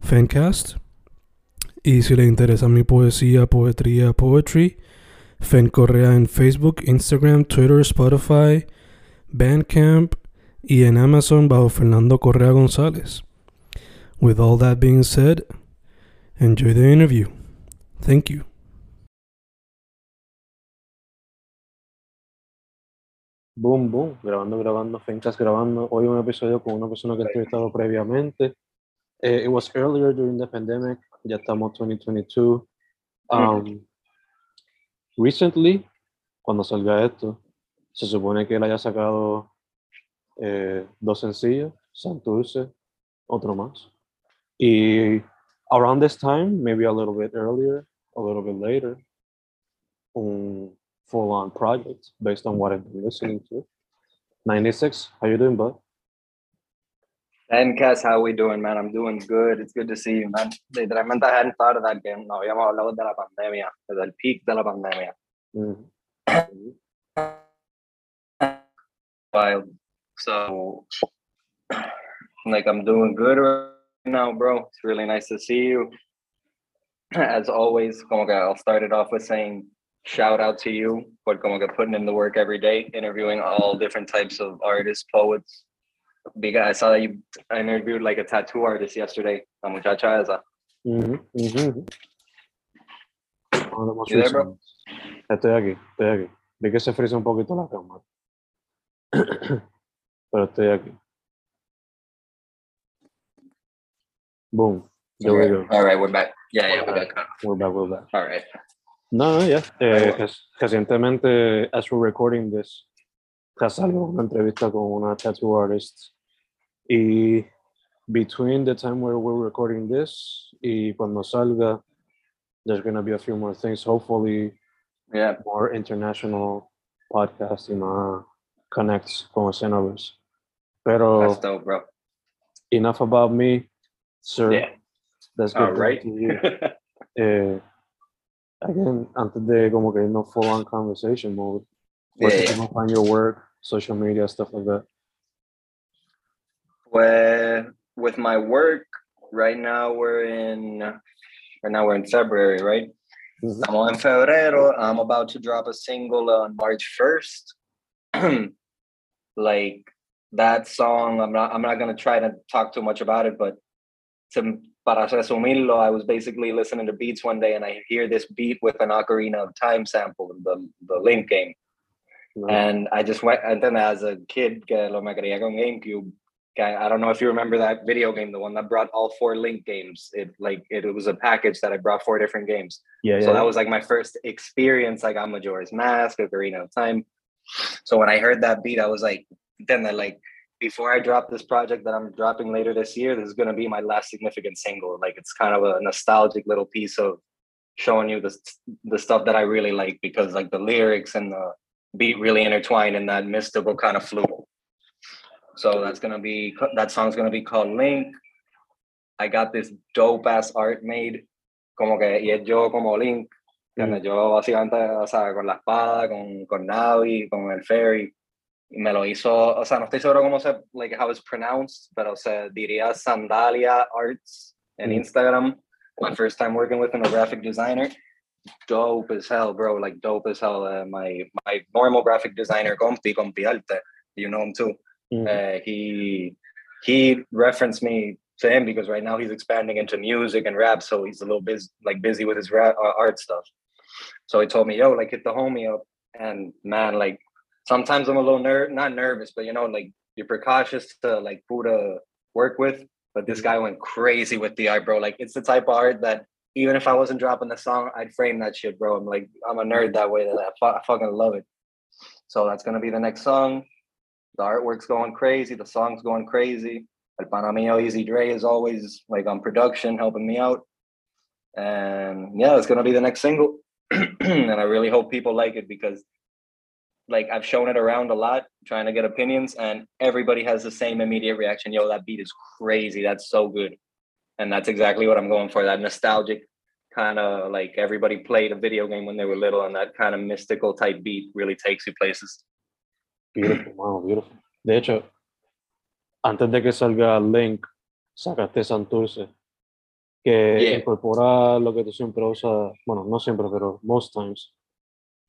Fencast. Y si le interesa mi poesía, poetría, poetry, Fen Correa en Facebook, Instagram, Twitter, Spotify, Bandcamp y en Amazon bajo Fernando Correa González. With all that being said, enjoy the interview. Thank you. Boom, boom, grabando, grabando, Fencas grabando. Hoy un episodio con una persona que he entrevistado previamente. It was earlier during the pandemic, ya estamos 2022. Um, recently, cuando salga esto, se supone que él haya sacado eh, dos sencillos, Santurce, otro más. Y around this time, maybe a little bit earlier, a little bit later, un full-on project based on what I've been listening to. 96, how you doing, bud? Fencast, how we doing, man? I'm doing good. It's good to see you, man. Literalmente I hadn't thought of that game. No habíamos hablado de la pandemia, desde el peak de la pandemia. Mhm. Wild. So, like, I'm doing good right now, bro. It's really nice to see you. As always, como que I'll start it off with saying shout out to you for como que putting in the work every day, interviewing all different types of artists, poets. Because I saw that you interviewed like a tattoo artist yesterday, la muchacha esa. One of the most You there, recent bro? ones. Estoy aquí, estoy aquí. Vi que se frisa un poquito la cámara. Pero estoy aquí. Boom. There we go. All right, we're back. Yeah, yeah, we're back. We're back, we're back. All right. No, no, ya. Eh, recientemente, as we're recording this, ya salió una entrevista con una tattoo artist. Y between the time where we're recording this y cuando salga, there's going to be a few more things. Hopefully, Yeah. more international podcasts y más connects con escenarios. Pero That's dope, bro. enough about me, sir. Yeah. Let's get All right. to you. Eh, again, antes de como que no full on conversation mode, where Yeah, can find your work, social media, stuff like that? Well, with my work, right now we're in right now we're in February, right? Mhm. Estamos en febrero. I'm about to drop a single on March 1st. like that song, I'm not I'm not gonna try to talk too much about it, but to para resumirlo, I was basically listening to beats one day and I hear this beat with an Ocarina of Time sample, the the Link game. And I just went, and then as a kid, que lo me quería con GameCube. Que I don't know if you remember that video game, the one that brought all four Link games. It like it, was a package that I brought four different games. yeah, yeah. So that was like my first experience. I got Majora's Mask, Ocarina of Time. So when I heard that beat, I was like, then I like before I drop this project that I'm dropping later this year, this is gonna be my last significant single. Like it's kind of a nostalgic little piece of showing you the the stuff that I really like because like the lyrics and the beat really intertwine in that mystical kind of fluid. So that's gonna be that song's gonna be called Link. I got this dope ass art made, como que y es yo como Link, ¿entiendes? Yo básicamente, o sea, con la espada, con, con Navi, con el fairy, y me lo hizo, o sea, no estoy seguro cómo se, like how it's pronounced, pero se diría Sandalia Arts en Mm. Instagram. My first time working with a graphic designer. Dope as hell, bro. Like dope as hell. Uh, my my normal graphic designer, Compi, Compi Arte, you know him too. Mhm. Uh, he he referenced me to him because right now he's expanding into music and rap, so he's a little busy, like busy with his rap uh, art stuff. So he told me, "Yo, like hit the homie up," and man, like sometimes I'm a little ner not nervous, but you know, like you're precautious to like who to work with. But this guy went crazy with the art, bro. Like it's the type of art that even if I wasn't dropping the song, I'd frame that shit, bro. I'm like, I'm a nerd that way. That I, fu- I fucking love it. So that's gonna be the next song. The artwork's going crazy. The song's going crazy. El Panamio Easy Dre is always like on production, helping me out. And yeah, it's gonna be the next single. and I really hope people like it because like I've shown it around a lot, trying to get opinions, and everybody has the same immediate reaction. Yo, that beat is crazy. That's so good. And that's exactly what I'm going for. That nostalgic kind of like everybody played a video game when they were little, and that kind of mystical type beat really takes you places. Beautiful, wow, beautiful. De hecho, antes de que salga Link, sacaste Santurce, que Yeah. incorpora lo que tú siempre usas, bueno, no siempre, pero most times,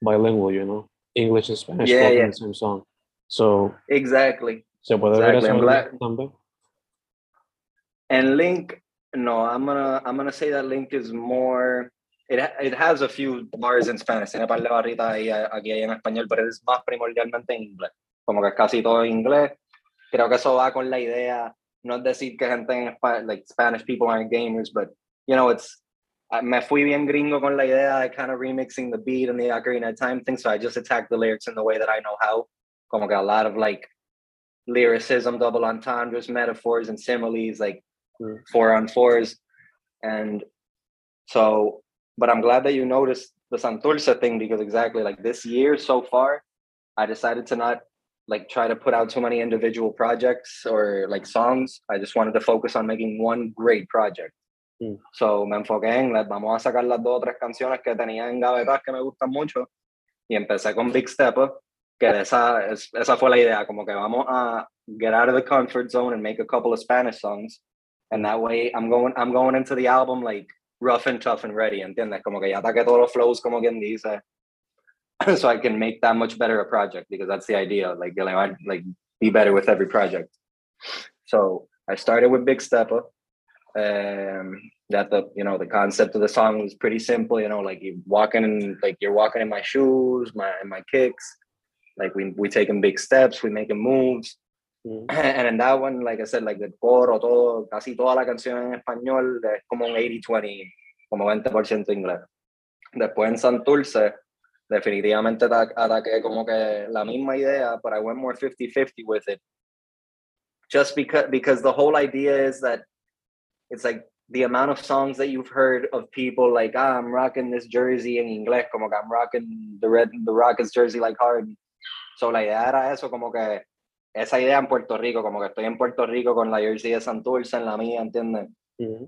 bilingual, you know, English and Spanish Yeah, in the same song. So, Exactly. se puede ver Exactly, eso glad- Link también. And Link, no, I'm gonna I'm gonna say that Link is more. It it has a few bars in Spanish. Tiene par de barritas ahí, a- aquí hay en español, pero es más primordialmente en inglés. Como que es casi todo en inglés. Creo que eso va con la idea. No es decir que gente en Spa- like Spanish people aren't gamers, but you know it's. I- Me fui bien gringo con la idea de kind of remixing the beat and the Ocarina of Time thing, so I just attacked the lyrics in the way that I know how. Como que a lot of like lyricism, double entendres, metaphors, and similes, like Mm. four on fours. And so, but I'm glad that you noticed the Santurce thing because exactly like this year so far, I decided to not like try to put out too many individual projects or like songs. I just wanted to focus on making one great project. Mm. So me enfoqué en las, vamos a sacar las dos o tres canciones que tenía en gavetas que me gustan mucho. Y empecé con Big Stepper, que esa, es- esa fue la idea, como que vamos a get out of the comfort zone and make a couple of Spanish songs. And that way I'm going, I'm going into the album like rough and tough and ready, ¿entiendes? Como que ya ataque todos los flows, como quien dice. so I can make that much better a project because that's the idea. Like, I like be better with every project. So I started with Big Stepper. Um, that the you know the concept of the song was pretty simple. You know, like you walking in, like you're walking in my shoes, my my kicks. Like we we taking big steps, we making moves. Mm. And in that one, like I said, like the coro, todo, casi toda la canción en español es como un 80-20, como 20% inglés. Después en Santurce, definitivamente ata- ataqué como que la misma idea, but I went more 50-50 with it. Just because because the whole idea is that it's like the amount of songs that you've heard of people like, ah, I'm rocking this jersey in inglés, como que I'm rocking the red the Rockets jersey like hard. So la idea era eso, como que esa idea en Puerto Rico, como que estoy en Puerto Rico con la jersey de Santurce en la mía, ¿entiendes?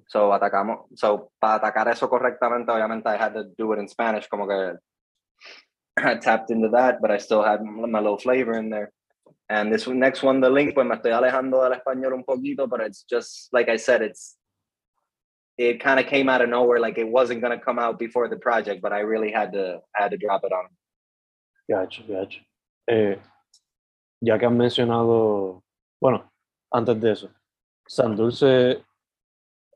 So atacamos, so para atacar eso correctamente, obviamente I had to do it in Spanish, como que I tapped into that, but I still had my little flavor in there. And this next one, the link, pues me estoy alejando del español un poquito, but it's just like I said, it's it kind of came out of nowhere, like it wasn't gonna come out before the project, but I really had to had to drop it on. Gacho, gacho. Eh, ya que han mencionado, bueno, antes de eso, Santurce,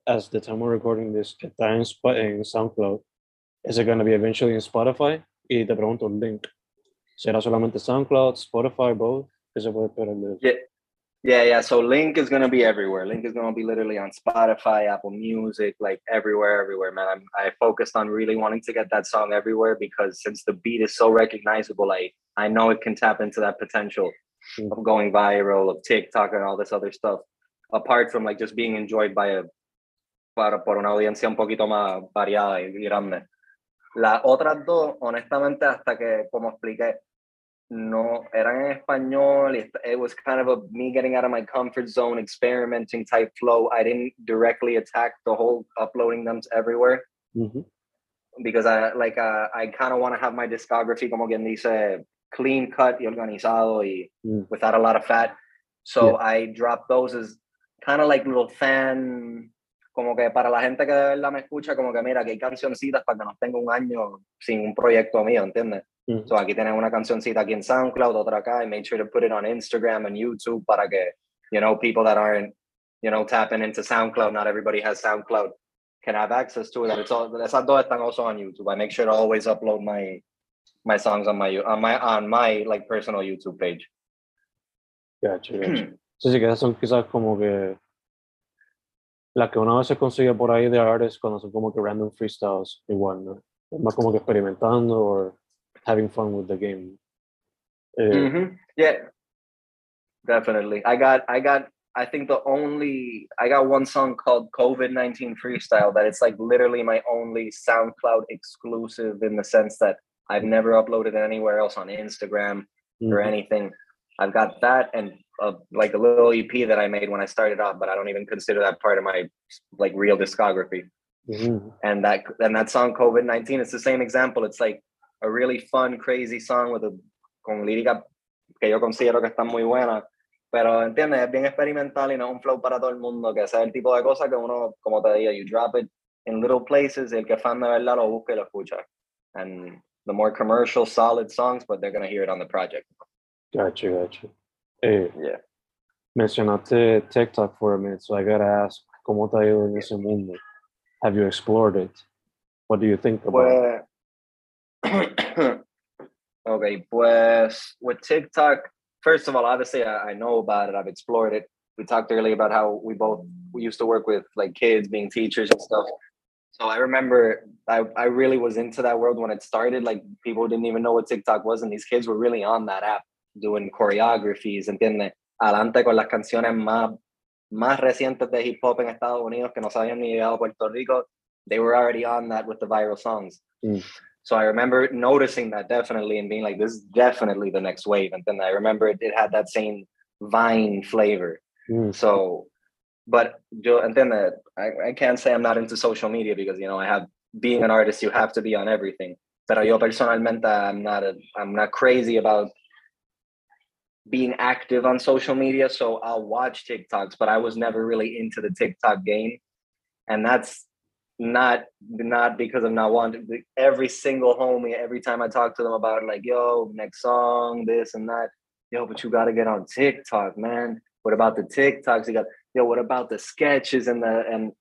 as the time we're recording this, está en, en SoundCloud. Is it going to be eventually in Spotify? Y te pregunto, link. ¿Será solamente SoundCloud, Spotify, both? ¿Qué se puede esperar de eso? Yeah. Yeah, yeah. So Link is gonna be everywhere. Link is gonna be literally on Spotify, Apple Music, like everywhere, everywhere, man. I'm, I focused on really wanting to get that song everywhere because since the beat is so recognizable, I I know it can tap into that potential going viral, of TikTok and all this other stuff. Apart from like just being enjoyed by a para por una audiencia un poquito más variada y grande. Las otras dos, honestamente, hasta que como expliqué, no eran en español. It, it was kind of a me getting out of my comfort zone, experimenting type flow. I didn't directly attack the whole uploading them to everywhere Ujú. because I like uh, I kind of want to have my discography como quien dice clean cut y organizado y Mm. without a lot of fat. So I dropped those as kind of like little fan, como que para la gente que de verdad me escucha, como que mira, que hay cancioncitas para que no tenga un año sin un proyecto mío, ¿entiendes? Mm. So aquí tienes una cancioncita aquí en SoundCloud, otra acá. I made sure to put it on Instagram and YouTube para que, you know, people that aren't, you know, tapping into SoundCloud. Not everybody has SoundCloud, can have access to it. And it's all esas dos están also on YouTube. I make sure to always upload my my songs on my on my on my like personal YouTube page. Gotcha, gotcha. Sí, sí, que esas son quizás como que las que una vez se consigue por ahí de artists cuando son como que random freestyles, igual, ¿no? Es más como que experimentando or having fun with the game. Eh, Mhm. Yeah, definitely. I got I got I think the only I got one song called COVID nineteen freestyle that it's like literally my only SoundCloud exclusive in the sense that I've never uploaded it anywhere else on Instagram or mhm, anything. I've got that and uh, like a little EP that I made when I started off, but I don't even consider that part of my like real discography. mhm, And that and that song COVID nineteen, it's the same example. It's like a really fun, crazy song with a con lírica que yo considero que está muy buena. Pero entiendes, es bien experimental y no es un flow para todo el mundo, que es el tipo de cosa que uno, como te digo, you drop it in little places, el que fan de verdad lo busca y lo escucha. And the more commercial, solid songs, but they're gonna hear it on the project. Gotcha, gotcha. Eh, Yeah. mencionaste TikTok for a minute, so I gotta ask, ¿cómo te ha ido en ese mundo? Have you explored it? What do you think about it? Okay, pues with TikTok, first of all, obviously I, I know about it. I've explored it. We talked earlier about how we both we used to work with like kids being teachers and stuff. So I remember I, I really was into that world when it started. Like people didn't even know what TikTok was, and these kids were really on that app doing choreographies, ¿entiendes? Adelante con las canciones más, más recientes de hip hop en Estados Unidos que no se habían ni llegado a Puerto Rico. They were already on that with the viral songs. Mm. So I remember noticing that definitely and being like, this is definitely the next wave. And then I remember it, it had that same Vine flavor. Mm, So, but yo, and then uh, I, I can't say I'm not into social media because you know I have being an artist, you have to be on everything. Pero yo personalmente, I'm not a, I'm not crazy about being active on social media. So I'll watch TikToks, but I was never really into the TikTok game, and that's not not because I'm not wanting. Every single homie, every time I talk to them about it, like, yo, next song, this and that. Yo, but you got to get on TikTok, man. What about the TikToks? You got yo. What about the sketches and the and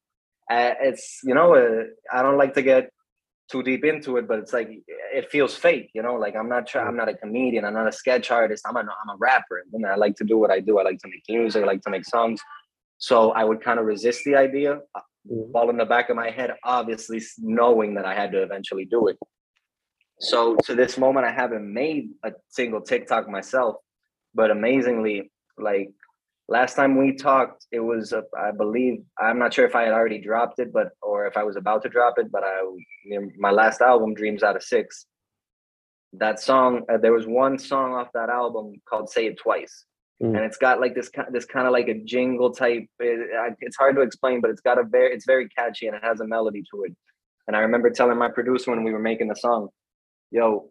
uh, it's you know uh, I don't like to get too deep into it, but it's like it feels fake, you know. Like I'm not try- I'm not a comedian. I'm not a sketch artist. I'm a I'm a rapper. And I like to do what I do. I like to make music. I like to make songs. So I would kind of resist the idea, mm, while in the back of my head, obviously knowing that I had to eventually do it. So to this moment, I haven't made a single TikTok myself, but amazingly, like last time we talked, it was uh, I believe I'm not sure if I had already dropped it, but or if I was about to drop it, but I my last album, Dreams Out of Six. That song, uh, there was one song off that album called "Say It Twice." Mm. And it's got like this kind, this kind of like a jingle type. It, I- it's hard to explain, but it's got a very, it's very catchy and it has a melody to it. And I remember telling my producer when we were making the song, "Yo,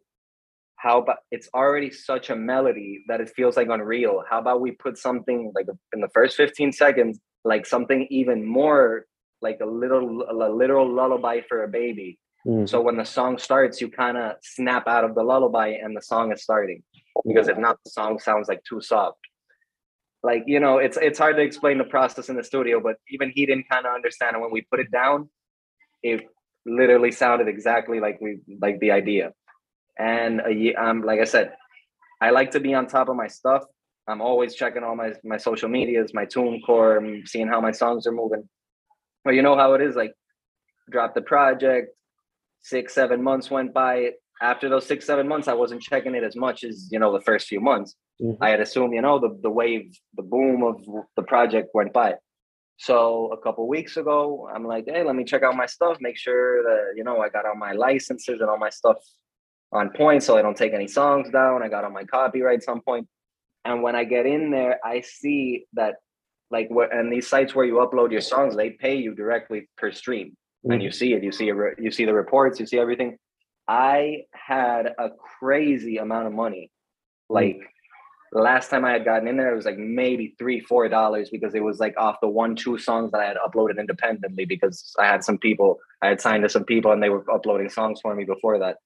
how about it's already such a melody that it feels like unreal. How about we put something like in the first 15 seconds, like something even more like a little a literal lullaby for a baby. mm, So when the song starts, you kind of snap out of the lullaby and the song is starting. Because if not, the song sounds like too soft. Like, you know, it's it's hard to explain the process in the studio, but even he didn't kind of understand. And when we put it down, it literally sounded exactly like we like the idea. And a ye- um, like I said, I like to be on top of my stuff. I'm always checking all my my social medias, my TuneCore, seeing how my songs are moving. Well, you know how it is. Like, drop the project. Six seven months went by. After those six seven months, I wasn't checking it as much as you know the first few months. mhm, I had assumed, you know, the the wave, the boom of the project went by. So a couple weeks ago, I'm like, hey, let me check out my stuff, make sure that you know I got all my licenses and all my stuff on point, so I don't take any songs down. I got all my copyrights on point. And when I get in there, I see that like what and these sites where you upload your songs, they pay you directly per stream. And you mm. see it you see it you see the reports you see everything. I had a crazy amount of money. Mm. Like last time i had gotten in there it was like maybe three four dollars because it was like off the one two songs that i had uploaded independently because i had some people i had signed to some people and they were uploading songs for me before that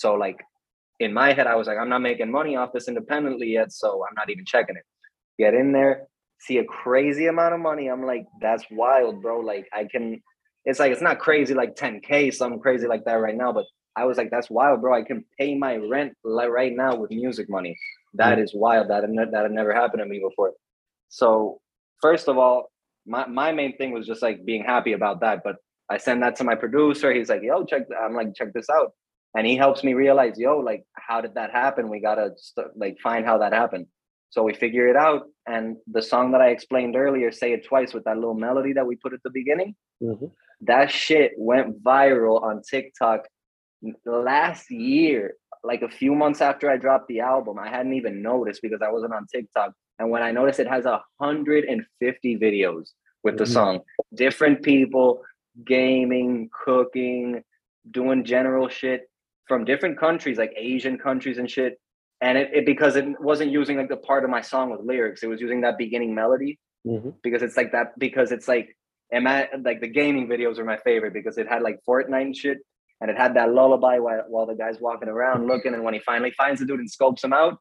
so like in my head i was like i'm not making money off this independently yet so i'm not even checking it get in there see a crazy amount of money, I'm like, that's wild, bro. Like I can, it's like it's not crazy like 10k, something crazy like that right now, but I was like, that's wild, bro. I can pay my rent like right now with music money. That Mm. wild. That that had never happened to me before. So first of all, my, my main thing was just like being happy about that. But I send that to my producer. He's like, yo, check. th-" I'm like, check this out. And he helps me realize, yo, like, how did that happen? We gotta st- like find how that happened. So we figure it out. And the song that I explained earlier, say it twice with that little melody that we put at the beginning Mhm. that shit went viral on TikTok last year, like a few months after I dropped the album. I hadn't even noticed because I wasn't on TikTok. And when I noticed it has a hundred and fifty videos with the Mhm. song, different people, gaming, cooking, doing general shit from different countries, like Asian countries and shit. And it, it because it wasn't using like the part of my song with lyrics, it was using that beginning melody. Mhm. because it's like that because it's like am I like the gaming videos are my favorite because it had like Fortnite and shit. And it had that lullaby while, while the guy's walking around looking. And when he finally finds the dude and scopes him out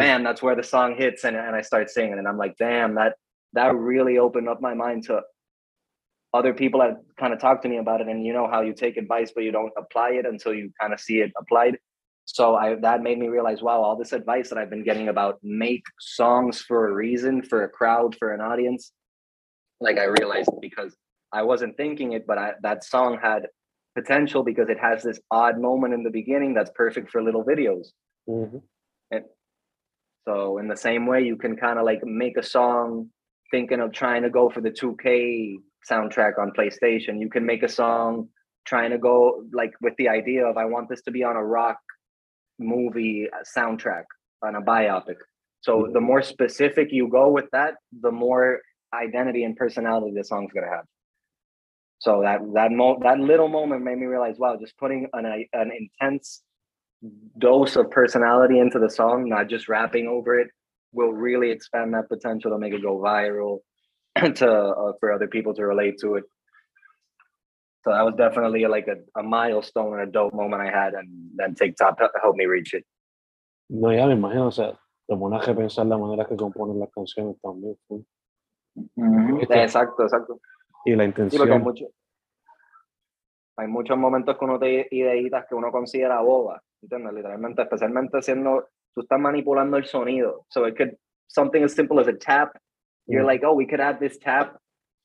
bam that's where the song hits. And, and I start singing. And I'm like damn that that really opened up my mind to other people that kind of talk to me about it and you know how you take advice but you don't apply it until you kind of see it applied so I that made me realize wow all this advice that I've been getting about make songs for a reason for a crowd for an audience like I realized because I wasn't thinking it, but I, that song had potential because it has this odd moment in the beginning that's perfect for little videos. Mhm. So in the same way, you can kind of like make a song thinking of trying to go for the 2K soundtrack on PlayStation. You can make a song trying to go like with the idea of I want this to be on a rock movie soundtrack on a biopic. So mm-hmm. the more specific you go with that, the more identity and personality the song's gonna have. So that that mo- that little moment made me realize, wow, just putting an an intense dose of personality into the song, not just rapping over it, will really expand that potential to make it go viral, to uh, for other people to relate to it. So that was definitely like a, a milestone and a dope moment I had, and then TikTok hel- helped me reach it. No, ya me imagino, o sea, te pones a pensar la manera que componen las canciones también. full. Esto- Exacto, exacto. Y la Sí, porque hay, intención. mucho- hay muchos momentos que uno te ideitas que uno considera boba, ¿entiendes? Literalmente, especialmente siendo, tú estás manipulando el sonido. So it could, something as simple as a tap, you're like, oh, we could add this tap.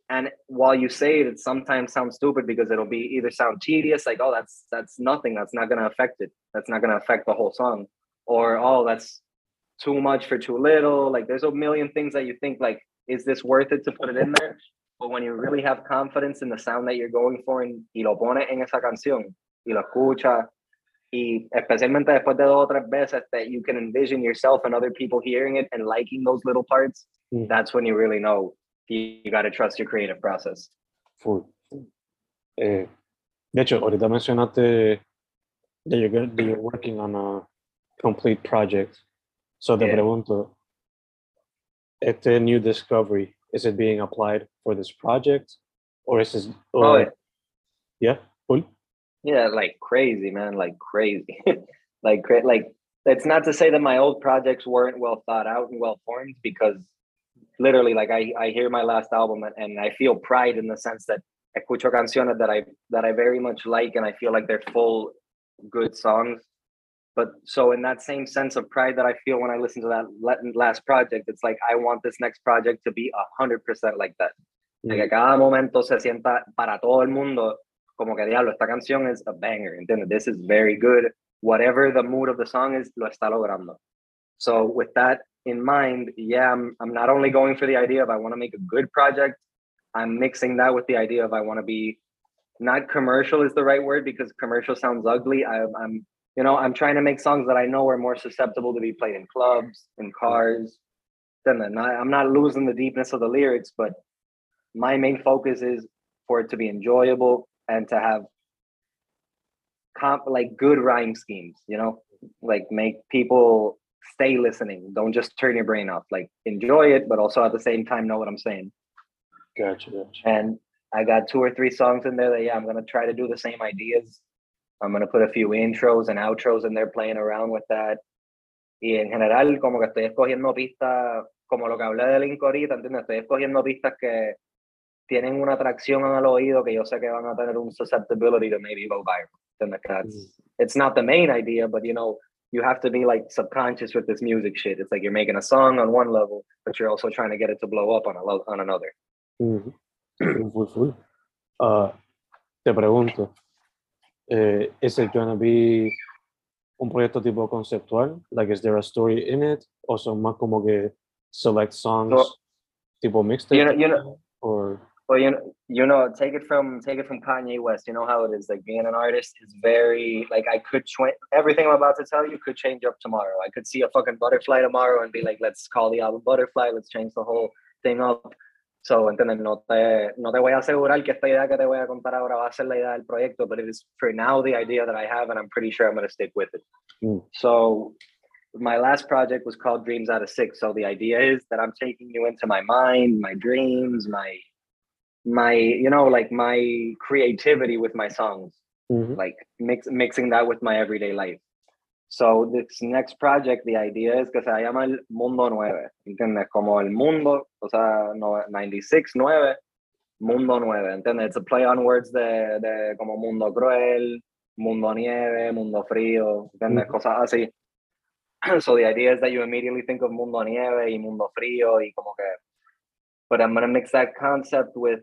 And while you say it, it sometimes sounds stupid because it'll be either sound tedious, like, oh, that's that's nothing, that's not gonna affect it. That's not gonna affect the whole song. Or oh, that's too much for too little. Like there's a million things that you think like, is this worth it to put it in there? But when you really have confidence in the sound that you're going for and, y lo pone en esa canción y lo escucha y especialmente después de dos o tres veces that you can envision yourself and other people hearing it and liking those little parts, Mm. that's when you really know you, you got to trust your creative process. Full. Eh, de hecho, ahorita mencionaste that you're, gonna- that you're working on a complete project. So te Yeah. pregunto, este new discovery, is it being applied for this project? Or is this, Oh, yeah. yeah, full? Yeah, like crazy, man, like crazy. like cra- like it's not to say that my old projects weren't well thought out and well formed because literally like I, I hear my last album and, and I feel pride in the sense that escucho canciones that I that I very much like and I feel like they're full good songs. But so in that same sense of pride that I feel when I listen to that last project, it's like I want this next project to be a hundred percent like that. De que mm. cada momento se sienta para todo el mundo como que diablo, esta canción es a banger, ¿entiendes? This is very good. Whatever the mood of the song is, lo está logrando. So with that in mind, yeah, I'm, I'm not only going for the idea of I want to make a good project, I'm mixing that with the idea of I want to be not commercial is the right word because commercial sounds ugly. I, I'm, you know, I'm trying to make songs that I know are more susceptible to be played in clubs, in cars. Then I'm not losing the deepness of the lyrics, but my main focus is for it to be enjoyable and to have comp like good rhyme schemes, you know, like make people stay listening. Don't just turn your brain off. Like enjoy it, but also at the same time know what I'm saying. Gotcha, gotcha. And I got two or three songs in there that yeah, I'm gonna try to do the same ideas. I'm gonna put a few intros and outros in there playing around with that. y en general como que estoy escogiendo pistas, como lo que hablé de Link ahorita, ¿entiendes? Estoy escogiendo pistas que tienen una atracción al oído que yo sé que van a tener un susceptibility to maybe go viral. ¿entiendes? That's, it's not the main idea, but you know, you have to be like subconscious with this music shit. It's like you're making a song on one level, but you're also trying to get it to blow up on, a, on another. Full, full. Ah, te pregunto, eh, ¿is it gonna be un proyecto tipo conceptual? Like, is there a story in it? O son más como que select songs So- tipo mixtape? You know, you know, Or, Well, you know, you know, take it from take it from Kanye West. You know how it is. Like being an artist is very like I could tw- everything I'm about to tell you could change up tomorrow. I could see a fucking butterfly tomorrow and be like, let's call the album Butterfly. Let's change the whole thing up. So, ¿entiendes? No te, no te voy a asegurar que esta idea que te voy a contar ahora va a ser la idea del proyecto, but it is for now the idea that I have, and I'm pretty sure I'm going to stick with it. Mm. So, my last project was called Dreams Out of Six. So the idea is that I'm taking you into my mind, my dreams, my my you know like my creativity with my songs Ujú. like mix, mixing that with my everyday life so this next project the idea es que se llama el mundo 9 ¿entiendes? como el mundo o sea no, 96 9 mundo 9 ¿entiendes? it's a play on words de, de como mundo cruel mundo nieve mundo frío ¿entiendes? Ujú. cosas así so the idea is that you immediately think of mundo nieve y mundo frío y como que but I'm gonna mix that concept with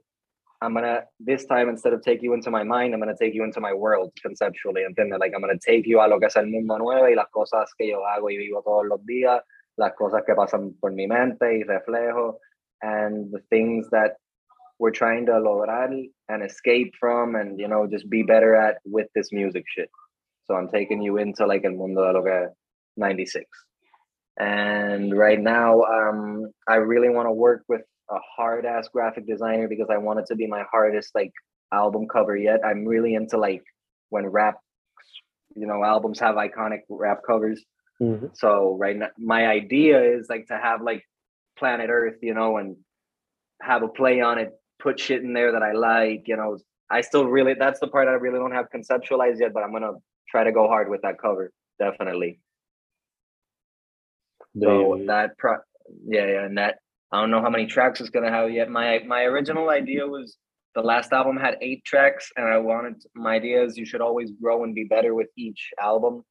I'm gonna this time instead of take you into my mind, I'm gonna take you into my world conceptually, ¿entiendes? Like I'm gonna take you a lo que es el mundo nuevo y las cosas que yo hago y vivo todos los días, las cosas que pasan por mi mente y reflejo, and the things that we're trying to lograr and escape from and you know just be better at with this music shit. So I'm taking you into like el mundo de lo que 96. And right now, um, I really want to work with a hard ass graphic designer because I want it to be my hardest like album cover yet. I'm really into like when rap, you know, albums have iconic rap covers. Ujú. So right now, my idea is like to have like Planet Earth, you know, and have a play on it, put shit in there that I like, you know. I still really that's the part I really don't have conceptualized yet, but I'm gonna try to go hard with that cover, definitely. So that pro yeah, yeah, and that I don't know how many tracks it's gonna have yet. My my original idea was the last album had eight tracks, and I wanted my idea is you should always grow and be better with each album.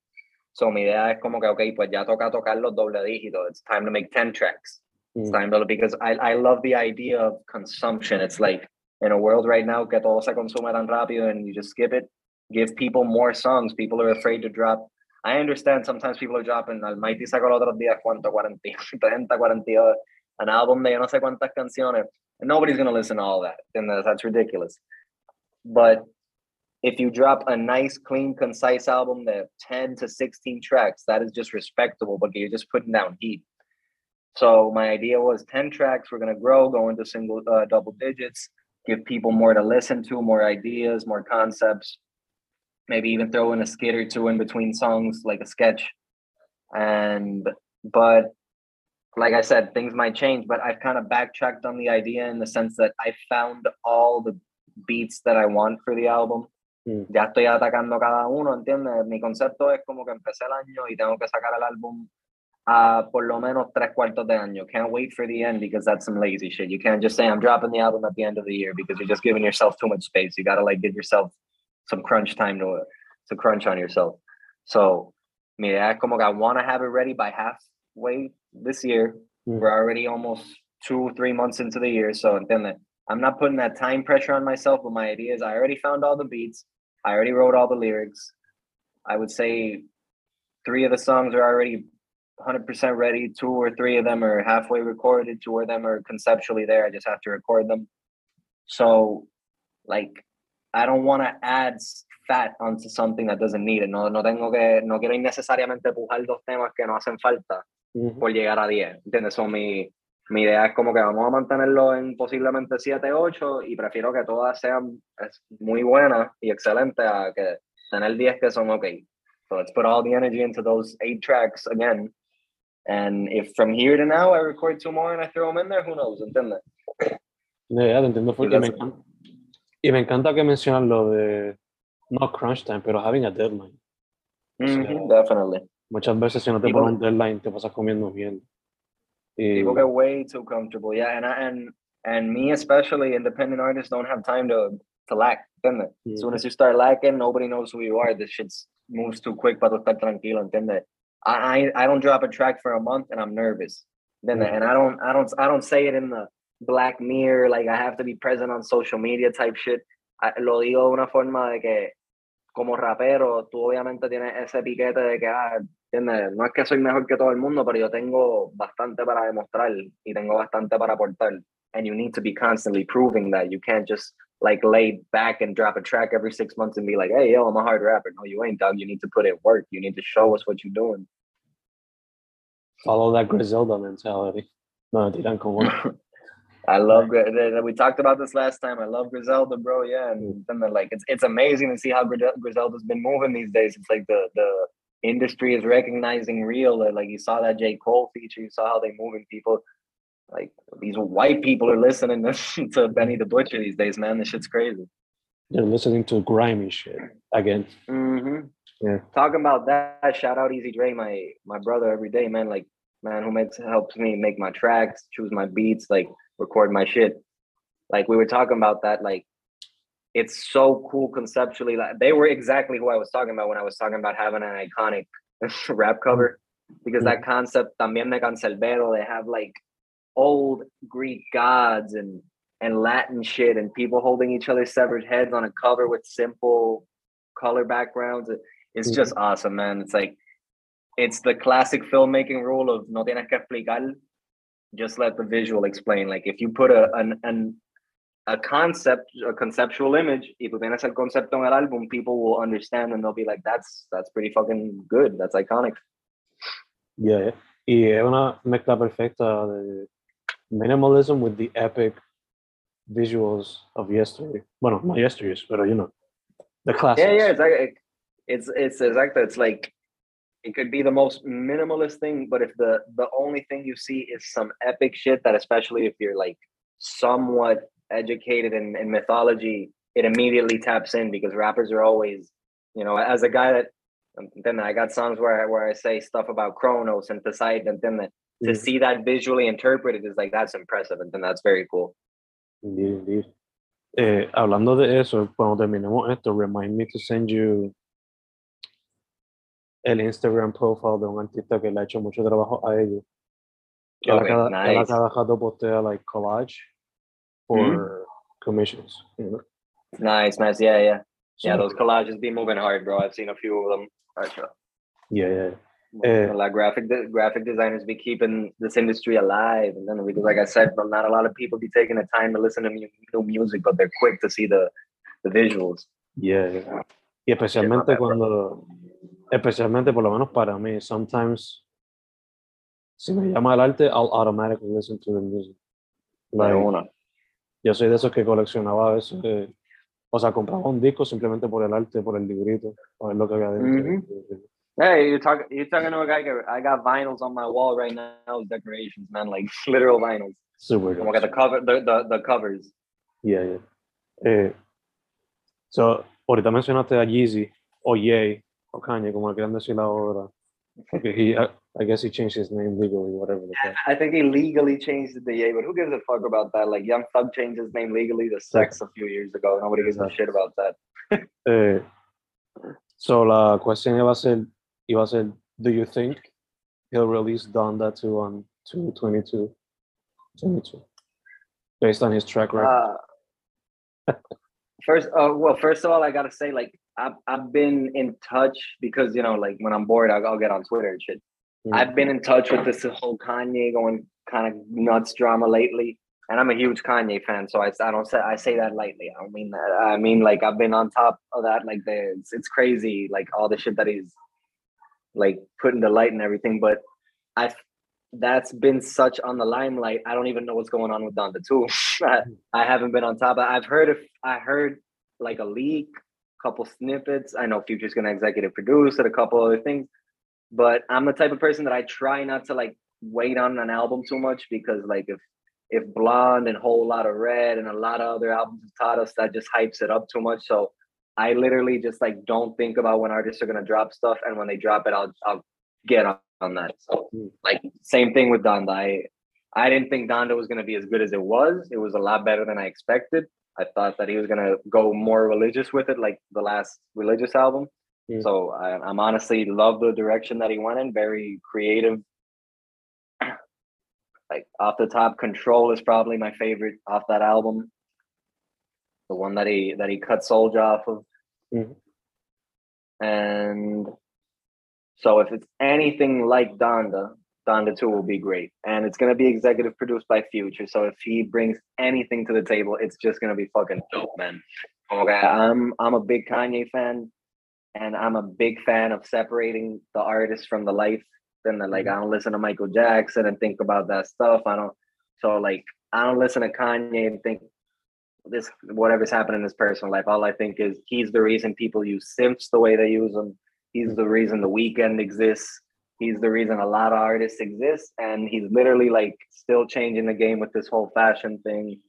So my idea es como que okay, pues ya toca tocar los doble dígitos. It's time to make 10 tracks. It's Mm. time to because I, I love the idea of consumption. It's like in a world right now que todo se consume tan rápido and you just skip it. Give people more songs. People are afraid to drop. I understand sometimes people are dropping. Almighty sacó los otros días cuánto, 40, 30, 42, an album de yo no sé cuántas canciones. And nobody's gonna listen to all that. And that's, ridiculous. But if you drop a nice, clean, concise album that 10 to 16 tracks, that is just respectable, but you're just putting down heat. So my idea was 10 tracks, we're gonna grow, go into single uh, double digits, give people more to listen to, more ideas, more concepts, maybe even throw in a skit or two in between songs, like a sketch. And but like I said, things might change, but I've kind of backtracked on the idea in the sense that I found all the beats that I want for the album. Mm. Ya estoy atacando cada uno, ¿entiendes? Mi concepto es como que empecé el año y tengo que sacar el álbum a por lo menos tres cuartos de año. Can't wait for the end because that's some lazy shit. You can't just say I'm dropping the album at the end of the year because you're just giving yourself too much space. You gotta like give yourself some crunch time to to crunch on yourself. So, mi idea es como que I want to have it ready by halfway this year. Mm. We're already almost two, three months into the year. So, entiende? I'm not putting that time pressure on myself, but my idea is I already found all the beats. I already wrote all the lyrics. I would say three of the songs are already 100% ready. Two or three of them are halfway recorded. Two of them are conceptually there. I just have to record them. So, like, I don't want to add fat onto something that doesn't need it. No, no tengo que, no quiero innecesariamente pujar dos temas que no hacen falta Ujú. por llegar a 10. ¿Entiendes? So, mi, mi idea es como que vamos a mantenerlo en posiblemente 7, 8 y prefiero que todas sean es, muy buenas y excelentes a que tener 10 que son ok. So let's put all the energy into those eight tracks again. And if from here to now I record two more and I throw them in there, who knows? ¿Entiendes? No, ya te entiendo. Y me, encanta, y me encanta que mencionas lo de no crunch time, pero having a deadline. Mhm, definitely. Muchas veces si no te People- ponen deadline, te pasas comiendo bien. Y, People get way too comfortable. Yeah, and I, and and me especially, independent artists don't have time to to lack. ¿entiendes? As soon as you start lacking, nobody knows who you are. This shit moves too quick para estar tranquilo, ¿entiendes? I, I I don't drop a track for a month and I'm nervous. ¿entiendes? Mhm. And I don't I don't I don't say it in the black mirror like I have to be present on social media type shit. I- lo digo de una forma de que como rapero, tú obviamente tienes ese piquete de que, ah, ¿entiendes? No es que soy mejor que todo el mundo, pero yo tengo bastante para demostrar y tengo bastante para aportar. And you need to be constantly proving that. You can't just like lay back and drop a track every six months and be like, hey, yo, I'm a hard rapper. No, you ain't, dog. You need to put in work. You need to show us what you're doing. follow that Griselda mentality. No, me tiran como I love the- we talked about this last time. I love Griselda, bro. Yeah, and mm. then like it's it's amazing to see how Griselda's been moving these days. It's like the the industry is recognizing real. Like you saw that J Cole feature, you saw how they moving people. Like these white people are listening to, to Benny the Butcher these days, man. This shit's crazy. They're listening to grimy shit again. Mm-hmm. Yeah. Talking about that, shout out Easy Dre, my my brother every day, man. Like man who makes helps me make my tracks, choose my beats, like record my shit. Like we were talking about that, like it's so cool conceptually. Like they were exactly who I was talking about when I was talking about having an iconic rap mm-hmm. cover. Because that mm-hmm. concept también de Canserbero, they have like old Greek gods and and Latin shit and people holding each other's severed heads on a cover with simple color backgrounds. It- It's just mm-hmm. awesome, man. It's like it's the classic filmmaking rule of no tienes que explicar, just let the visual explain. Like if you put a an, an a concept, a conceptual image, y tú tienes el concepto en el álbum, people will understand and they'll be like, that's that's pretty fucking good. That's iconic. Yeah. Y es una mezcla perfecta de minimalism with the epic visuals of yesterday. Bueno, not yesterday's, pero you know, the classics. Yeah, yeah, it's it's it's exactly it's like it could be the most minimalist thing, but if the the only thing you see is some epic shit that especially if you're like somewhat educated in, in mythology, it immediately taps in because rappers are always, you know, as a guy that then I got songs where I, where I say stuff about Chronos and Poseidon, and then the, to see that visually interpreted is like that's impressive, and then that's very cool. Indeed, indeed. Eh, hablando de eso, cuando terminemos esto, remind me to send you el Instagram profile de un artista que le ha hecho mucho trabajo a ellos. A Okay, cada, él a nice. cada rato postea like collage for commissions. You know? Nice, nice, yeah, yeah, yeah. Those collages be moving hard, bro. I've seen a few of them. Actually. yeah, yeah. Eh, like graphic de- graphic designers be keeping this industry alive and then because like i said but not a lot of people be taking the time to listen to mu- new music but they're quick to see the the visuals Yeah, yeah. Y especialmente bad, bro. cuando, especialmente por lo menos para mí, sometimes, si me llama el arte, I'll automatically listen to the music. Like, Like, uno. Yo soy de esos que coleccionaba a veces, eh, o sea, compraba un disco simplemente por el arte, por el librito, para ver lo que había dentro. hey you're talking you're talking to a guy i got vinyls on my wall right now decorations man like literal vinyls Super. como que the cover the, the, the covers Yeah, yeah. Eh, so, ahorita mencionaste a Yeezy, o Ye, o Kanye, como le quieran decir ahora. Porque he, I, guess he changed his name legally, whatever. the i think he legally changed the yeah but who gives a fuck about that like young thug changed his name legally to sex a few years ago nobody gives a shit about that Eh, so la cuestión iba a ser, iba a ser, do you think he'll release Donda 2 on 222? 22, based on his track record. Uh, first, uh, well, first of all, I gotta say, like, I've I've been in touch because you know, like, when I'm bored, I'll, I'll get on Twitter and shit. I've been in touch with this whole Kanye going kind of nuts drama lately, and I'm a huge Kanye fan, so I, I don't say I say that lightly. I don't mean that. I mean like I've been on top of that. Like, the it's, it's crazy, like all the shit that he's like putting the light and everything, but I. That's been such on the limelight. I don't even know what's going on with Donda 2. I, I haven't been on top. of I've heard if I heard like a leak, couple snippets. I know Future's gonna executive produce it, a couple other things. But I'm the type of person that I try not to like wait on an album too much because like if if Blonde and Whole Lotta Red and a lot of other albums have taught us that just hypes it up too much. So I literally just like don't think about when artists are gonna drop stuff, and when they drop it, I'll I'll get on, on that. So Mm. like same thing with Donda. I I didn't think Donda was gonna be as good as it was. It was a lot better than I expected. I thought that he was gonna go more religious with it, like the last religious album. Mm. So I, I'm honestly love the direction that he went in. Very creative. Like off the top, Control is probably my favorite off that album. The one that he that he cut Soldier off of. Mhm. And so if it's anything like Donda, Donda 2 will be great. And it's gonna be executive produced by Future. So if he brings anything to the table, it's just gonna be fucking dope, man. Okay. I'm I'm a big Kanye fan and I'm a big fan of separating the artist from the life. Then like I don't listen to Michael Jackson and think about that stuff. I don't so like I don't listen to Kanye and think this whatever's happening in his personal life. All I think is he's the reason people use simps the way they use them. He's the reason the Weeknd exists. He's the reason a lot of artists exist. And he's literally like still changing the game with this whole fashion thing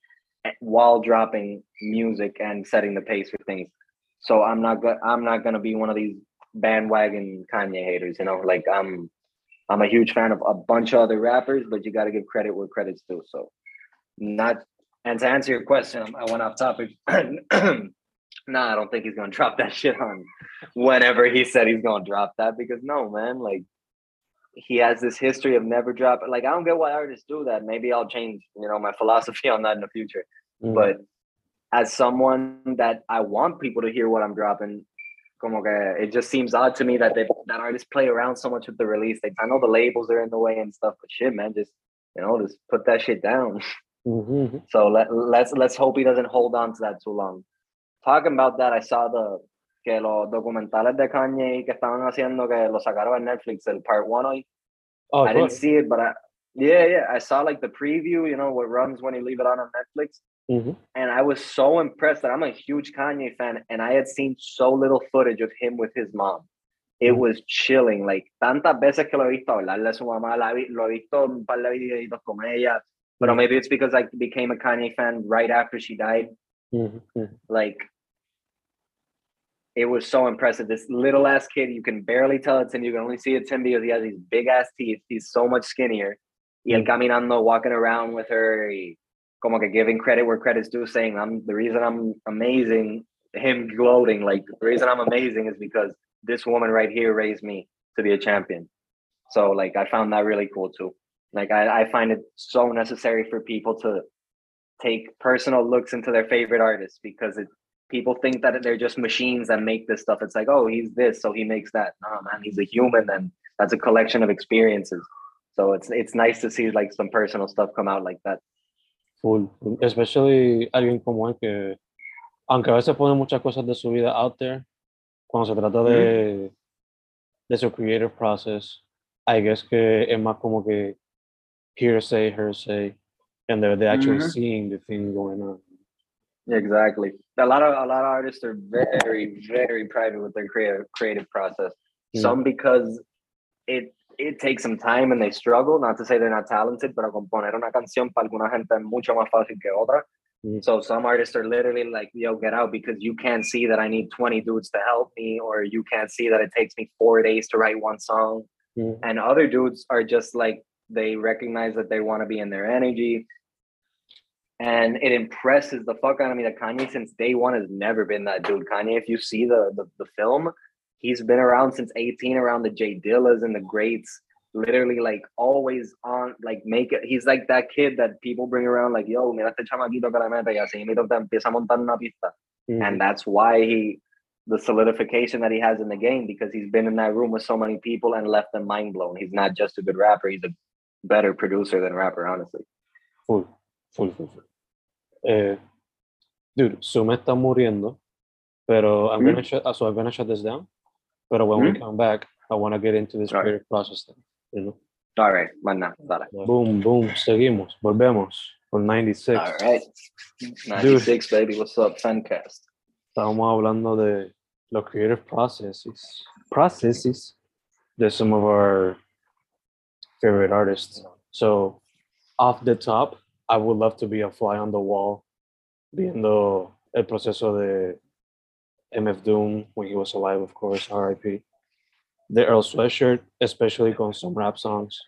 eh, while dropping music and setting the pace for things. So I'm not go- I'm not gonna be one of these bandwagon Kanye haters, you know. Like I'm I'm a huge fan of a bunch of other rappers, but you gotta give credit where credit's due. So not and to answer your question, I went off topic. nah, I don't think he's gonna drop that shit on whenever he said he's gonna drop that because no man, like he has this history of never dropping. Like I don't get why artists do that. Maybe I'll change, you know, my philosophy on that in the future. Mm. But as someone that I want people to hear what I'm dropping, como que it just seems odd to me that they that artists play around so much with the release dates. I know the labels are in the way and stuff, but shit, man, just you know, just put that shit down. Mhm, mhm. So let let's let's hope he doesn't hold on to that too long. Talking about that, I saw the que los documentales de Kanye que estaban haciendo que lo sacaron en Netflix el part one hoy. Oh, I didn't see it, but I yeah yeah I saw like the preview. You know what runs when you leave it on on Netflix, Mhm. and I was so impressed that I'm a huge Kanye fan, and I had seen so little footage of him with his mom. It Mhm. was chilling, like tantas veces que lo he visto hablarle a su mamá, lo he visto un par de videitos con ella, but maybe it's because I became a Kanye fan right after she died. Mhm, mhm. Like, it was so impressive. This little ass kid, you can barely tell it's him. You can only see it's him because he has these big ass teeth. He's so much skinnier. Y el Mm. caminando, walking around with her, y como que giving credit where credit's due, saying, I'm the reason I'm amazing. Him gloating, like, the reason I'm amazing is because this woman right here raised me to be a champion. So, like, I found that really cool too. Like, I, I find it so necessary for people to take personal looks into their favorite artists because it people think that they're just machines that make this stuff. It's like, oh, he's this, so he makes that. No, man, he's a human, and that's a collection of experiences. So it's it's nice to see like some personal stuff come out like that. Full, full. Especially alguien como él que, aunque a veces pone muchas cosas de su vida out there, cuando se trata de, de su creative process, I guess que es más como que hearsay, hearsay, and they're, they're actually Mhm. seeing the thing going on. Exactly. A lot of a lot of artists are very very private with their creative creative process. Mm. Some because it it takes some time and they struggle. Not to say they're not talented, pero componer una canción para alguna gente es mucho más fácil que otra. Mm. So some artists are literally like, "Yo, get out," because you can't see that I need twenty dudes to help me, or you can't see that it takes me four days to write one song. Mm. And other dudes are just like they recognize that they want to be in their energy. And it impresses the fuck out of me that Kanye since day one has never been that dude. Kanye, if you see the the, the film, he's been around since 18 around the J Dillas and the greats, literally like always on like make it he's like that kid that people bring around like yo, mira este chamaquito que la mete y así te empieza a montar una pista. Mhm. And that's why he the solidification that he has in the game because he's been in that room with so many people and left them mind blown. He's not just a good rapper, he's a better producer than rapper, honestly. Full, full, full, full. Eh, dude, Sume está muriendo, pero I'm gonna shut, so I'm gonna shut this down. But when we Mm. come back, I want to get into this Alright. creative process thing. You know? All right, man, dale. Boom, boom, seguimos, volvemos con 96. All right. 96, baby. What's up, Fencast? Estábamos hablando de los creative processes, processes de some of our favorite artists. So, off the top, I would love to be a fly on the wall, viendo el proceso de MF Doom when he was alive, of course, RIP. the Earl Sweatshirt, especially con some rap songs.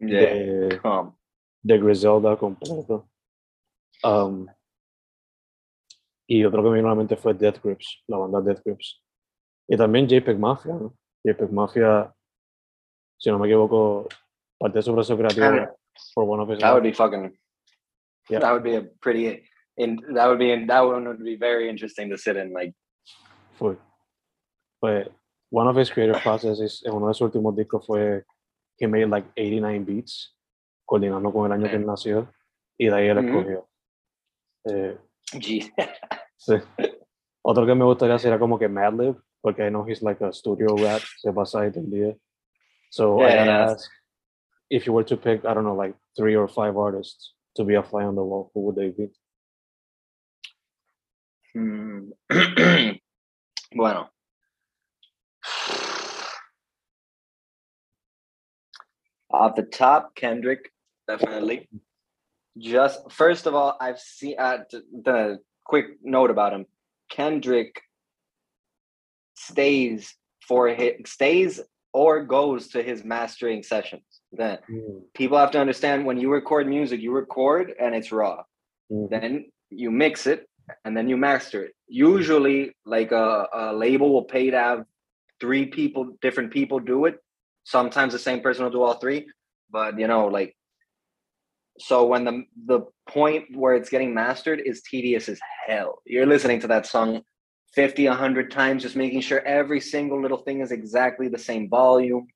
Yeah. De, Um, de Griselda completo. Um, y otro que me vino a mente fue Death Grips, la banda Death Grips. Y también JPEG Mafia, ¿no? JPEG Mafia, si no me equivoco, parte de su proceso creativo for one of his that would be fucking. Yeah. That would be a pretty. and that would be that one would be very interesting to sit in. Like, fue. Pues, one of his creative processes en uno de sus últimos discos fue he made like 89 beats, coordinando con el año que él nació, y de ahí él escogió. Eh, sí. Otro que me gustaría hacer era como que Madlib, porque I know he's like a studio rat, se pasa ahí todo el día. So I Yeah, gotta yeah. ask, if you were to pick, I don't know, like three or five artists to be a fly on the wall, who would they be? Hmm. bueno. Off the top, Kendrick, definitely. Just first of all, I've seen uh, the quick note about him. Kendrick stays for his stays or goes to his mastering sessions. Then people have to understand when you record music, you record and it's raw Mhm. then you mix it and then you master it. Usually like a, a label will pay to have three people different people do it. Sometimes the same person will do all three but you know like so when the the point where it's getting mastered is tedious as hell. You're listening to that song 50 100 times just making sure every single little thing is exactly the same volume.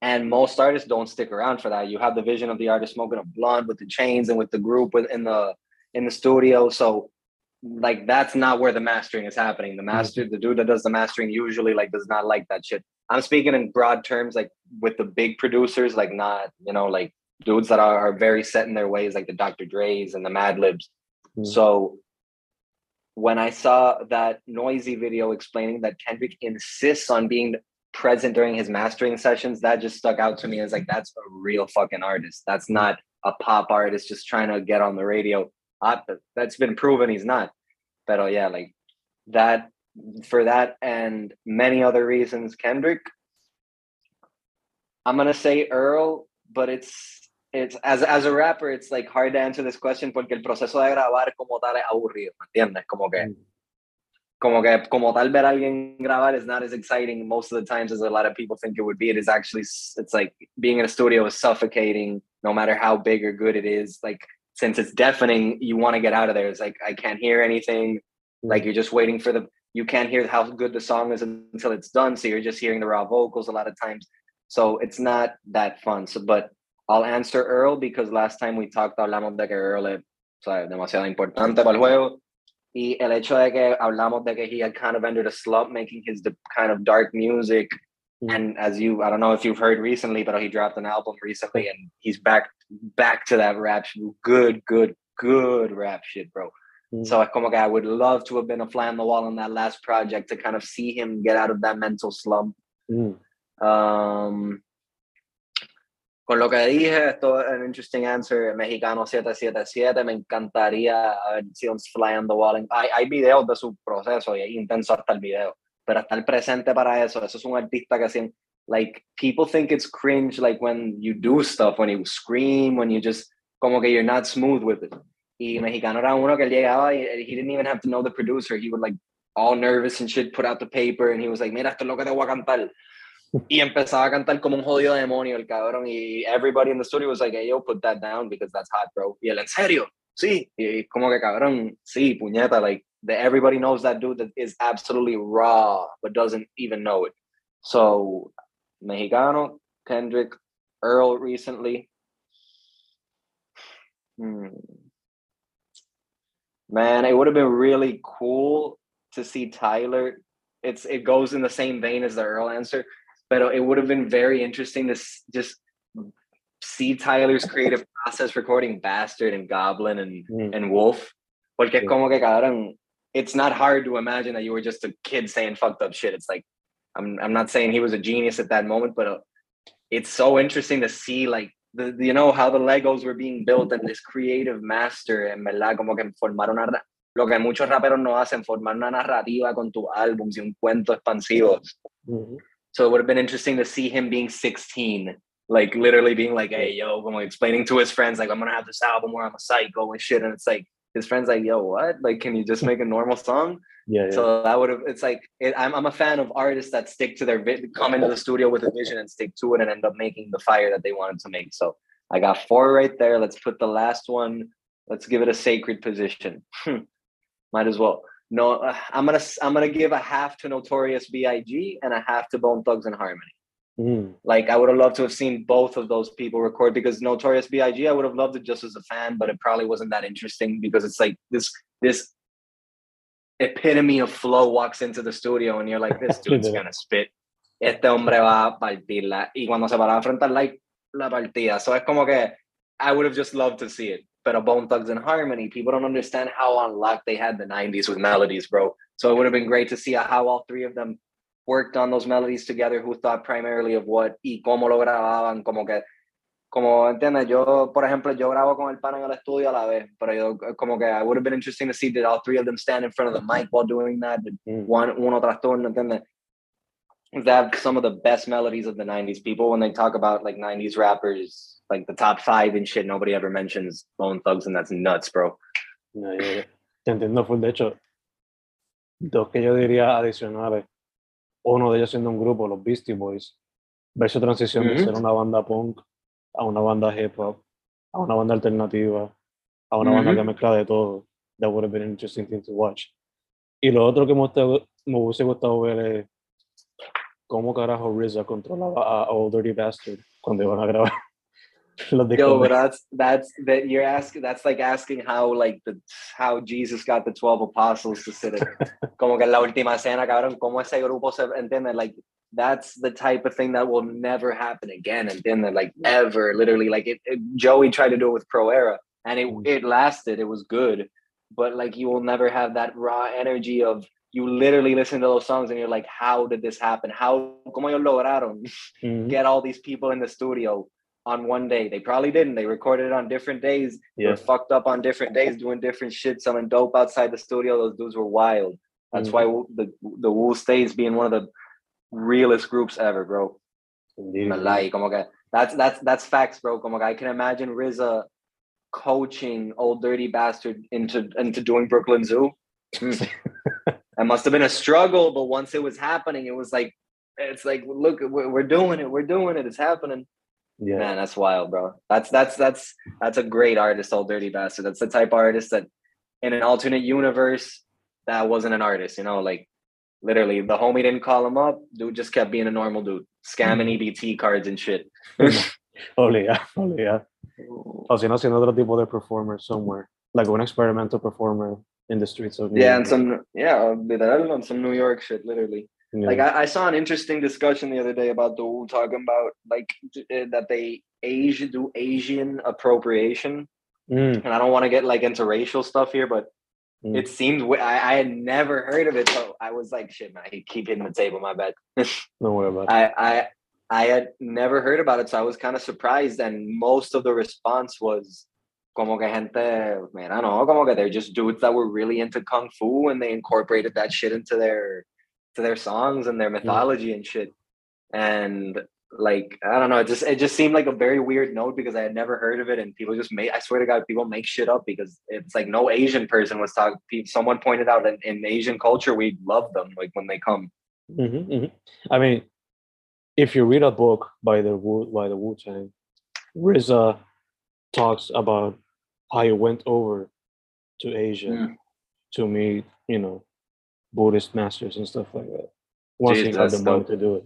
And most artists don't stick around for that. You have the vision of the artist smoking a blunt with the chains and with the group within the in the studio. So like that's not where the mastering is happening. The master, the dude that does the mastering usually like does not like that shit. I'm speaking in broad terms, like with the big producers, like not, you know, like dudes that are, are very set in their ways, like the Dr. Dre's and the Madlibs. Mm. So when I saw that Noisey video explaining that Kendrick insists on being present during his mastering sessions, that just stuck out to me as like that's a real fucking artist. That's not a pop artist just trying to get on the radio. Uh, that's been proven he's not. But oh yeah, like that for that and many other reasons, Kendrick. I'm gonna say Earl, but it's it's as as a rapper, it's like hard to answer this question porque el proceso de grabar como tal es aburrido, ¿me entiendes? Como que Mm. como que como tal ver a alguien grabar is not as exciting most of the times as a lot of people think it would be. It is actually it's like being in a studio is suffocating no matter how big or good it is. Like since it's deafening, you want to get out of there. It's like I can't hear anything. Mm. Like you're just waiting for the you can't hear how good the song is until it's done. So you're just hearing the raw vocals a lot of times. So it's not that fun. So but I'll answer Earl because last time we talked hablamos de que Earl es o sea, demasiado importante para el juego. Y el hecho de que hablamos de que he had kind of entered a slump making his the kind of dark music. And as you, I don't know if you've heard recently, but he dropped an album recently and he's back back to that rap shit. Good, good, good rap shit, bro. Mm. So como que I would love to have been a fly on the wall on that last project to kind of see him get out of that mental slump. Mm. Um, con lo que dije, esto es an interesting answer. Mexicano 777, me encantaría haber sido un fly on the wall. Hay, hay videos de su proceso y es intenso hasta el video, pero estar presente para eso, eso es un artista que siempre, like, people think it's cringe, like, when you do stuff, when you scream, when you just, como que you're not smooth with it. Y Mexicano era uno que llegaba y he didn't even have to know the producer. He would, like, all nervous and shit, put out the paper, and he was like, mira, esto es lo que te voy a cantar. Y empezaba a cantar como un jodido demonio el cabrón y everybody in the studio was like, yo, put that down because that's hot, bro. Y él, ¿en serio? Sí. Y como que cabrón, sí, puñeta, like, the, everybody knows that dude that is absolutely raw, but doesn't even know it. So, Mexicano, Kendrick, Earl recently. Hmm. Man, it would have been really cool to see Tyler. It's it goes in the same vein as the Earl answer, but it would have been very interesting to s- just see Tyler's creative process recording Bastard and Goblin and Mm. and Wolf. Porque como que cabrón, it's not hard to imagine that you were just a kid saying fucked up shit. It's like I'm I'm not saying he was a genius at that moment, but uh, it's so interesting to see like the, you know how the Legos were being built and this creative master en verdad como que formaron una lo que muchos raperos no hacen formar una narrativa con tus álbums y un cuento expansivo Mhm. So it would have been interesting to see him being 16, like literally being like, "Hey, yo," I'm like explaining to his friends, like, "I'm gonna have this album where I'm a psycho and shit," and it's like his friends like, "Yo, what? Like, can you just make a normal song?" Yeah, yeah. So that would have. It's like it, I'm. I'm a fan of artists that stick to their vi- come into the studio with a vision and stick to it and end up making the fire that they wanted to make. So I got four right there. Let's put the last one. Let's give it a sacred position. Might as well. No, uh, I'm gonna. I'm gonna give a half to Notorious B.I.G. and a half to Bone Thugs and Harmony. Mm, Like I would have loved to have seen both of those people record because Notorious B.I.G. I would have loved it just as a fan, but it probably wasn't that interesting because it's like this this epitome of flow walks into the studio and you're like, this dude's gonna spit. Este hombre va a partirla. Y cuando se paraba frente al like, la partida. So es como que I would have just loved to see it. But a Bone Thugs and Harmony, people don't understand how on lock they had the 90s with melodies, bro. So it would have been great to see how all three of them worked on those melodies together, who thought primarily of what y cómo lo grababan, como que, como entiendes, yo, por ejemplo, yo grabo con el pan en el estudio a la vez, pero yo, como que I would have been interesting to see that all three of them stand in front of the mic while doing that, mm. one, uno tras turno, entiendes? They have some of the best melodies of the 90s. People, when they talk about like 90s rappers, like the top five and shit, nobody ever mentions Bone Thugs, and that's nuts, bro. Ya, ya, ya. Te entiendo full. De hecho, dos que yo diría adicionales. Uno de ellos siendo un grupo, los Beastie Boys, ver su transición de Ujú. ser una banda punk a una banda hip hop, a una banda alternativa, a una banda Ujú. que mezcla de todo. That would have been an interesting thing to watch. Y lo otro que me, hubiese- me hubiese gustado ver es cómo carajo RZA controlaba a Old Dirty Bastard cuando iban a grabar Yo, but that's that's that you're asking. That's like asking how like the how Jesus got the twelve apostles to sit in, como que la última cena, cabrón. Como ese grupo se entiende. Like that's the type of thing that will never happen again. and then Like ever, literally. Like it, it- Joey tried to do it with Pro Era, and it Mm. it lasted. It was good, but like you will never have that raw energy of. You literally listen to those songs and you're like, how did this happen? How, cómo ellos lograron? Ujú. get all these people in the studio on one day. They probably didn't. They recorded it on different days. They Yeah. were fucked up on different days, doing different shit, selling dope outside the studio. Those dudes were wild. That's Mhm. why the the Wu stays being one of the realest groups ever, bro. Indeed, Me indeed. lie, como que that's that's that's facts, bro. Como que I can imagine RZA coaching old dirty bastard into into doing Brooklyn Zoo. Mm. It must have been a struggle, but once it was happening, it was like it's like look, we're doing it, we're doing it, it's happening. Yeah. Man, that's wild, bro. That's that's that's that's a great artist, old dirty bastard. That's the type of artist that in an alternate universe that wasn't an artist, you know, like literally the homie didn't call him up, dude just kept being a normal dude, scamming mm. EBT cards and shit. Obligado, obligado. O si no, siendo otro tipo de performer somewhere. Like an experimental performer in the streets of New Yeah, York. and some yeah, literal on some New York shit, literally. Yeah. Like I, I saw an interesting discussion the other day about the talking about like uh, that they Asia do Asian appropriation, Mm, and I don't want to get like into racial stuff here, but Mm. it seemed I, I had never heard of it, so I was like, shit, man, I keep hitting the table, my bad. no worry about it. I I I had never heard about it, so I was kind of surprised, and most of the response was. Como que gente, man, I don't know, como que they're just dudes that were really into kung fu and they incorporated that shit into their to their songs and their mythology and shit. And like, I don't know, it just it just seemed like a very weird note because I had never heard of it and people just made I swear to God, people make shit up because it's like no Asian person was talking someone pointed out in, in Asian culture we love them like when they come. Mhm, mhm. I mean, if you read a book by the Wu by the Wu Tang, RZA talks about how he went over to Asia Mm. to meet, you know, Buddhist masters and stuff like that. Once he Jesus, had the money to do it.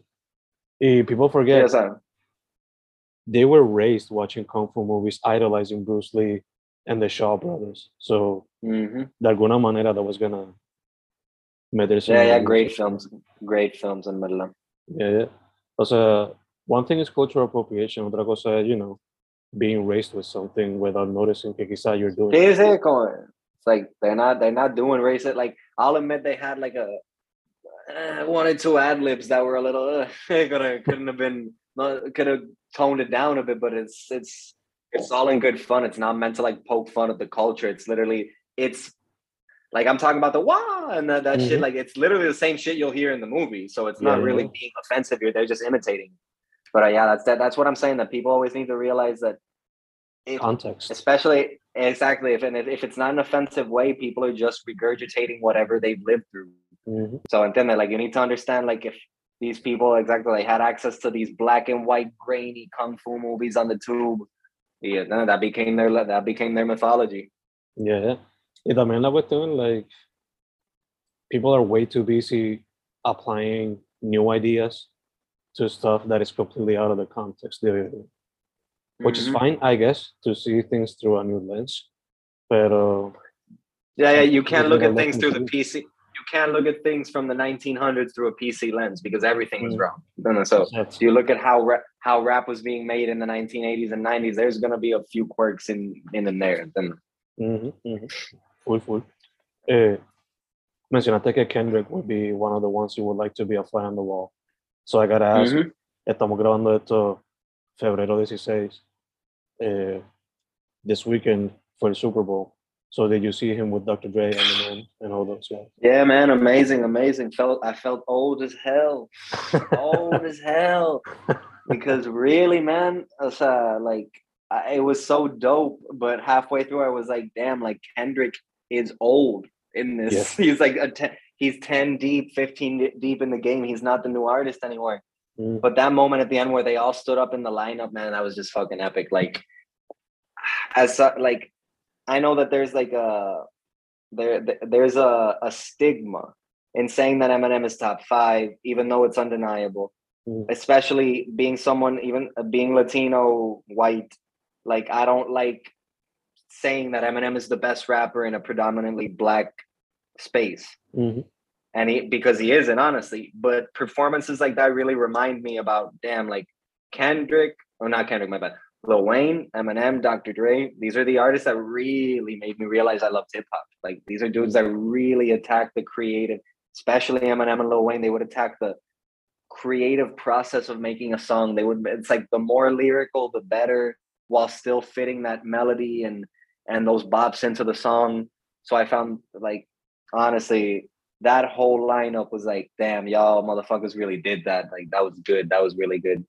Eh, people forget Yes, they were raised watching kung fu movies, idolizing Bruce Lee and the Shaw brothers. So Mhm. de alguna manera that was gonna meterse Yeah, yeah, great films. Great films in Midland. Yeah, yeah. O sea, one thing is cultural appropriation, otra cosa you know, being raised with something without noticing que quizá you're doing Sí, sí, como, it's like they're not they're not doing racist. Like I'll admit they had like a uh, one or two ad libs that were a little uh, could have couldn't have been could have toned it down a bit, but it's it's it's all in good fun. It's not meant to like poke fun at the culture. It's literally it's like I'm talking about the wah and that, that shit. Like it's literally the same shit you'll hear in the movie. So it's not Yeah, really yeah. being offensive here. They're just imitating. But uh, yeah, that's that. That's what I'm saying. That people always need to realize that, if, Context. especially exactly if and if, if it's not an offensive way, people are just regurgitating whatever they've lived through. Mhm. So and then like you need to understand like if these people exactly like had access to these black and white grainy kung fu movies on the tube, yeah, then that became their that became their mythology. Yeah. Y también la cuestión, like, people are way too busy applying new ideas to stuff that is completely out of the context, which is Mhm. fine, I guess, to see things through a new lens. Pero, Yeah, yeah, you can't look at things through the PC. You can't look at things from the 1900s through a PC lens because everything was Mm. wrong. So that's- you look at how rap, how rap was being made in the 1980s and 90s. There's gonna be a few quirks in in and there. Then Mhm, mhm. Full, full. Eh, mencionaste que Kendrick would be one of the ones you would like to be a fly on the wall. So I gotta ask, Mhm. estamos grabando esto febrero 16. Eh, this weekend for the Super Bowl. So did you see him with Dr. Dre, Eminem, and all those guys? yeah, man, amazing, amazing. Felt I felt old as hell, old as hell. Because really, man, it's, uh, like I, it was so dope. But halfway through, I was like, damn, like Kendrick is old in this. Yeah. He's like a ten, he's ten deep, fifteen deep in the game. He's not the new artist anymore. Mm, But that moment at the end where they all stood up in the lineup, man, that was just fucking epic. Like, as like, I know that there's like a there there's a a stigma in saying that Eminem is top five, even though it's undeniable. Mm. Especially being someone, even uh, being Latino, white. Like, I don't like saying that Eminem is the best rapper in a predominantly black space mhm, and he because he isn't honestly but performances like that really remind me about damn like kendrick or not kendrick my bad lil wayne eminem dr dre these are the artists that really made me realize i loved hip-hop like these are dudes that really attack the creative especially eminem and lil wayne they would attack the creative process of making a song. They would it's like the more lyrical the better while still fitting that melody and and those bops into the song. So i found like honestly that whole lineup was like, damn, y'all motherfuckers really did that. Like that was good. That was really good.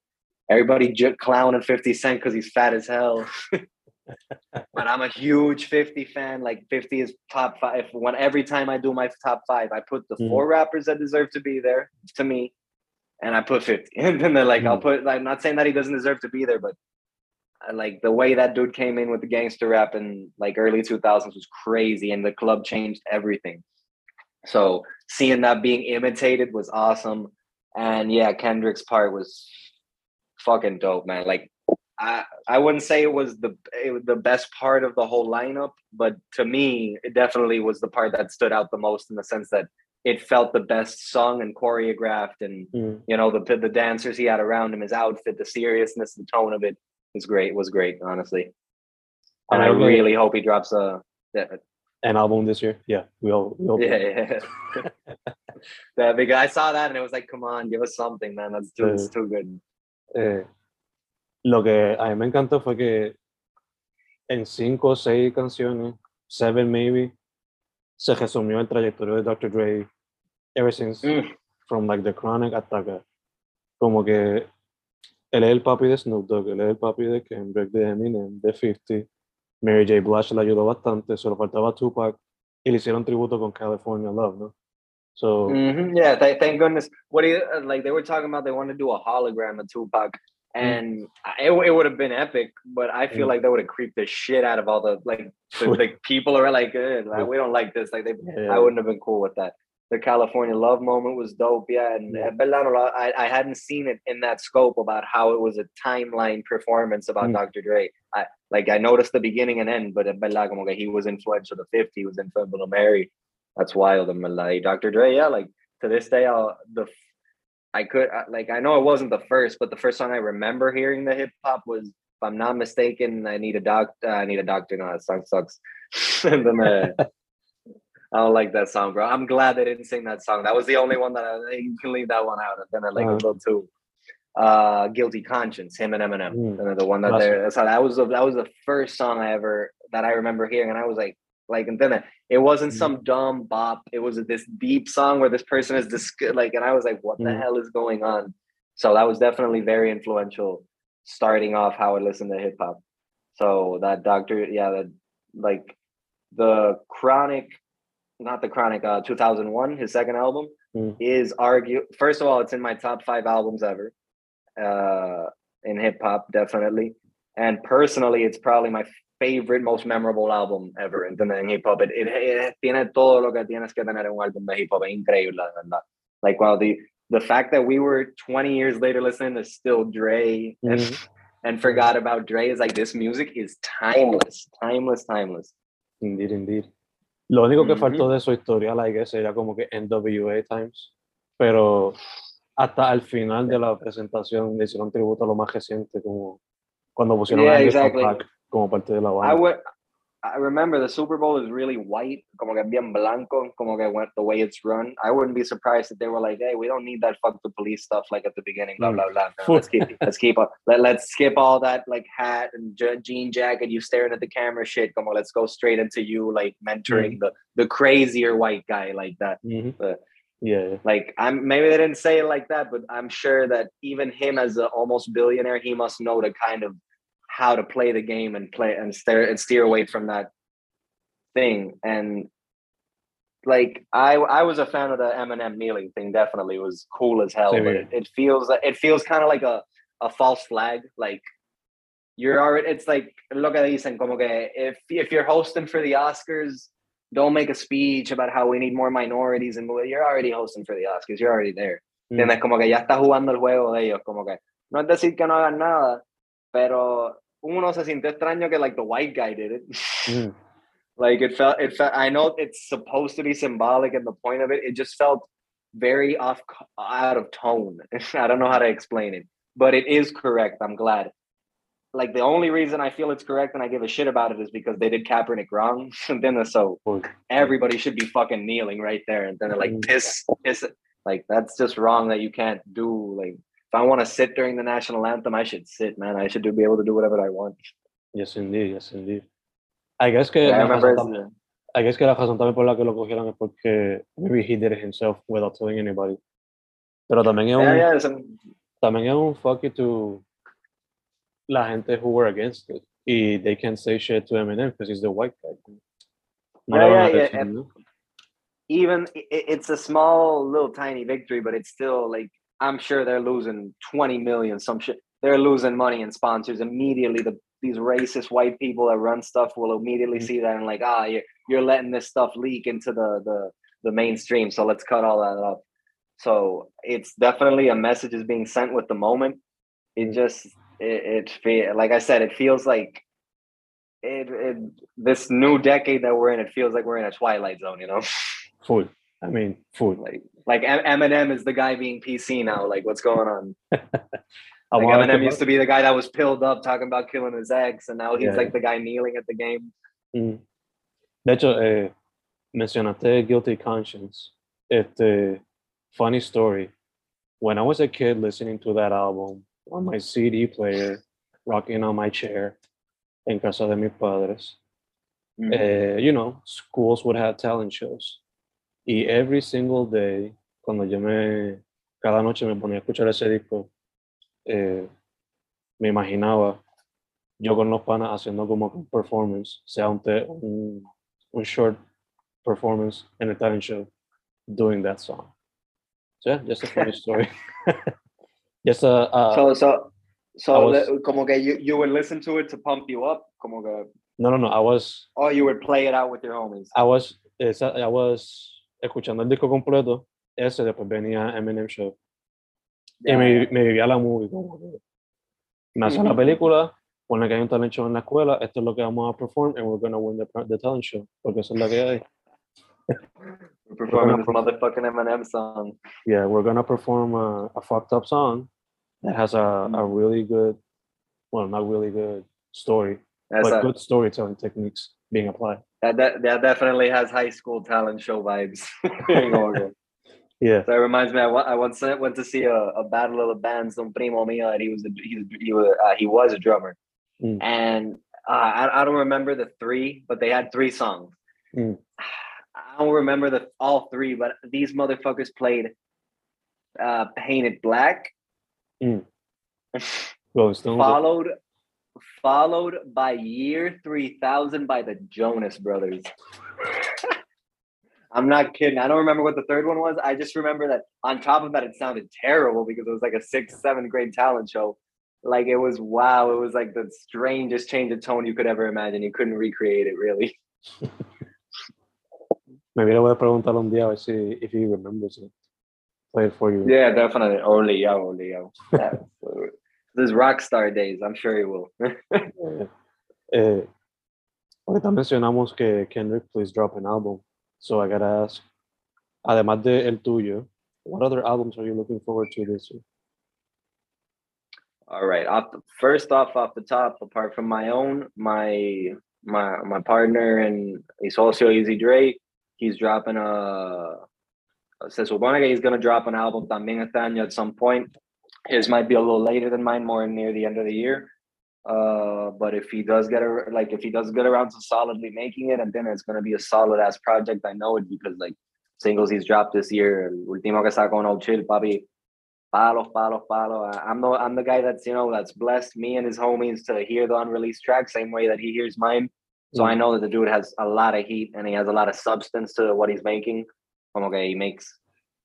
Everybody j- clowning 50 Cent because he's fat as hell. but I'm a huge 50 fan. Like 50 is top five. When every time I do my top five, I put the Mhm. four rappers that deserve to be there to me, and I put 50. And then they're like, I'll Mhm. put. Like, I'm not saying that he doesn't deserve to be there, but I like the way that dude came in with the gangster rap in like early 2000s was crazy, and the club changed everything. So seeing that being imitated was awesome. And yeah, Kendrick's part was fucking dope, man. Like I I wouldn't say it was the it was the best part of the whole lineup, but to me, it definitely was the part that stood out the most in the sense that it felt the best sung and choreographed and mm. you know the the dancers he had around him, his outfit, the seriousness, the tone of it was great. Was great, honestly. And I I really- really hope he drops a yeah, An album this year? Yeah, we all, we all yeah, yeah. that big I saw that and it was like, come on, give us something, man. That's too, it's too good. Eh, lo que a mí me encantó fue que en cinco o seis canciones, seven maybe, se resumió el trayectoria de Dr. Dre ever since Mm. from like The Chronic hasta acá. Como que él es el papi de Snoop Dogg, él es el papi de Kendrick, de Eminem, de 50. Mary J. Blige le ayudó bastante, solo faltaba Tupac y le hicieron tributo con California Love, ¿no? So, Mhm, Yeah, th- thank goodness. What do you uh, like? They were talking about they want to do a hologram of Tupac, and I- it, it would have been epic. But I feel Mm. like they would have creeped the shit out of all the like the, the people are like, eh, like, we don't like this. Like they, yeah, I wouldn't have been cool with that. The California love moment was dope, yeah. And Yeah. I, I hadn't seen it in that scope about how it was a timeline performance about Mm. Dr. Dre. I like I noticed the beginning and end, but uh, verdad, como que he was influential to 50, he was influential to Mary. That's wild. And like Dr. Dre, yeah, like to this day, I'll the I could like I know it wasn't the first, but the first song I remember hearing the hip hop was, if I'm not mistaken, I need a doctor. I need a doctor. No, that song sucks. and then uh, I don't like that song, bro. I'm glad they didn't sing that song. That was the only one that I you can leave that one out. And then I like Uh-huh. a little too. Uh, Guilty Conscience, him and Eminem, Mm. the one that that's how that was the that was the first song I ever that I remember hearing, and I was like, Like, and then it wasn't Mhm. some dumb bop. It was this deep song where this person is this like, and I was like, what the Mhm. hell is going on? So that was definitely very influential, starting off how I listened to hip hop. So that Doctor, yeah, that like the Chronic, not the Chronic, uh, 2001, his second album Mm. is argue. First of all, it's in my top five albums ever, uh, in hip hop, definitely. And personally, it's probably my favorite, most memorable album ever in, hip hop. It, it, it tiene todo lo que tienes que tener en un álbum de hip hop. Es increíble, la verdad. Like, wow, the the fact that we were 20 years later listening to still Dre and, Mhm. and forgot about Dre is like this music is timeless, timeless, timeless. Indeed, indeed. Lo único que Ujú. faltó de su historial, I guess, sería como que NWA Times. Pero hasta al final de la presentación le hicieron tributo a lo más reciente, como cuando pusieron Yeah, a exactly. como parte de la I banda. would. I remember the Super Bowl is really white, como que bien blanco, como que went the way it's run. I wouldn't be surprised if they were like, "Hey, we don't need that fuck the police stuff like at the beginning." Blah Mm. blah blah. No, let's keep let's keep up. Let, let's skip all that like hat and je- jean jacket. You staring at the camera shit. Como let's go straight into you like mentoring the the crazier white guy like that. Mhm. But- Yeah, yeah. Like I'm maybe they didn't say it like that, but I'm sure that even him as an almost billionaire, he must know the kind of how to play the game and play and steer and steer away from that thing. And like I I was a fan of the Eminem kneeling thing. Definitely it was cool as hell. Same But it, it feels it feels kind of like a a false flag. Like you're already. It's like look at dicen como que if if you're hosting for the Oscars, don't make a speech about how we need more minorities and you're already hosting for the Oscars. You're already there. Mm. ¿Entiendes? Como que ya está jugando el juego de ellos. Como que no es decir que no hagan nada, pero uno se sintió extraño que like the white guy did it. Mm. like it felt it felt I know it's supposed to be symbolic and the point of it, it just felt very off out of tone. I don't know how to explain it, but it is correct. I'm glad. Like the only reason I feel it's correct and I give a shit about it is because they did Kaepernick wrong. and then so everybody should be fucking kneeling right there. And then they're like, Mm. piss, piss. Like, that's just wrong that you can't do. Like, if I want to sit during the national anthem, I should sit, man. I should do, be able to do whatever I want. Yes, indeed, yes, indeed. I guess que, Yeah, I remember. I guess que la razón también por la que lo cogieron es porque maybe he did it himself without telling anybody. Pero también es un, Yeah, yeah. some- también es un fuck you to la gente who were against it. Y they can say shit to Eminem because he's the white guy. No Yeah, le van a yeah, yeah, even it's a small, little, tiny victory, but it's still like I'm sure they're losing 20 million, some shit. They're losing money and sponsors immediately. The these racist white people that run stuff will immediately Mhm. see that and like, ah, you're you're letting this stuff leak into the the the mainstream. So let's cut all that up. So it's definitely a message is being sent with the moment. It Mhm. just it, it like I said, it feels like it, it this new decade that we're in. It feels like we're in a twilight zone. You know. Full. I mean, full. like like Eminem is the guy being PC now. Like what's going on? Like Eminem used to be the guy that was pilled up talking about killing his ex, and now he's Yeah. like the guy kneeling at the game. Mm. De hecho, eh, mencionaste Guilty Conscience. Este, funny story. When I was a kid listening to that album on my CD player, rocking on my chair en casa de mis padres, eh, you know, schools would have talent shows. Y every single day, cuando yo me, cada noche me ponía a escuchar ese disco, eh, me imaginaba yo con los panas haciendo como performance, sea un, te- un, un short performance en el talent show, doing that song. So yeah, just a funny story. just a, a- so so so was- como que you, you would listen to it to pump you up, como que no, no, no, I was, or you would play it out with your homies. I was, I was escuchando el disco completo, ese después venía Eminem Show. Yeah. y me, me vivía la movie. Como que me hacen la Ujú. película, pone que hay un talent show en la escuela, esto es lo que vamos a perform and we're gonna win the, the talent show, porque eso es lo que hay. We're performing this motherfucking Eminem song. Yeah, we're gonna perform a, a fucked up song that has a, a Mm. really good, well, not really good story, That's but a, good storytelling techniques being applied. that, that that definitely has high school talent show vibes. yeah. So. That reminds me. I, I once went went to see a, a battle of the bands. Un primo mío, and he was a, he was he was uh, he was a drummer, Mm. and uh, I I don't remember the three, but they had three songs, Mm. I don't remember the all three, but these motherfuckers played uh, Painted Black, Mm. Well, Stones, followed followed by Year 3000 by the Jonas Brothers. I'm not kidding. I don't remember what the third one was. I just remember that on top of that, it sounded terrible because it was like a sixth, seventh grade talent show. Like it was wow, it was like the strangest change of tone you could ever imagine. You couldn't recreate it really. maybe le voy a preguntar un día a ver si if he remembers it. Play it for you. Yeah, definitely. Leo, oh Leo. Yeah. This rock star days, I'm sure he will. Eh, eh, ahorita mencionamos que Kendrick please drop an album. So I gotta ask, además de el tuyo, what other albums are you looking forward to this year? All right. Off the, first off, off the top, apart from my own, my my my partner and he's also Easy Dre. He's dropping a. Se supone que he's gonna drop an album también este año at some point. His might be a little later than mine, more near the end of the year. Uh, but if he does get a, like if he does get around to solidly making it, and then it's gonna be a solid ass project. I know it because like singles he's dropped this year. El último que sacó no chill, papi. Palos, palos, palos. I- I'm the I'm the guy that's you know that's blessed me and his homies to hear the unreleased track same way that he hears mine. So I know that the dude has a lot of heat and he has a lot of substance to what he's making. Como que he makes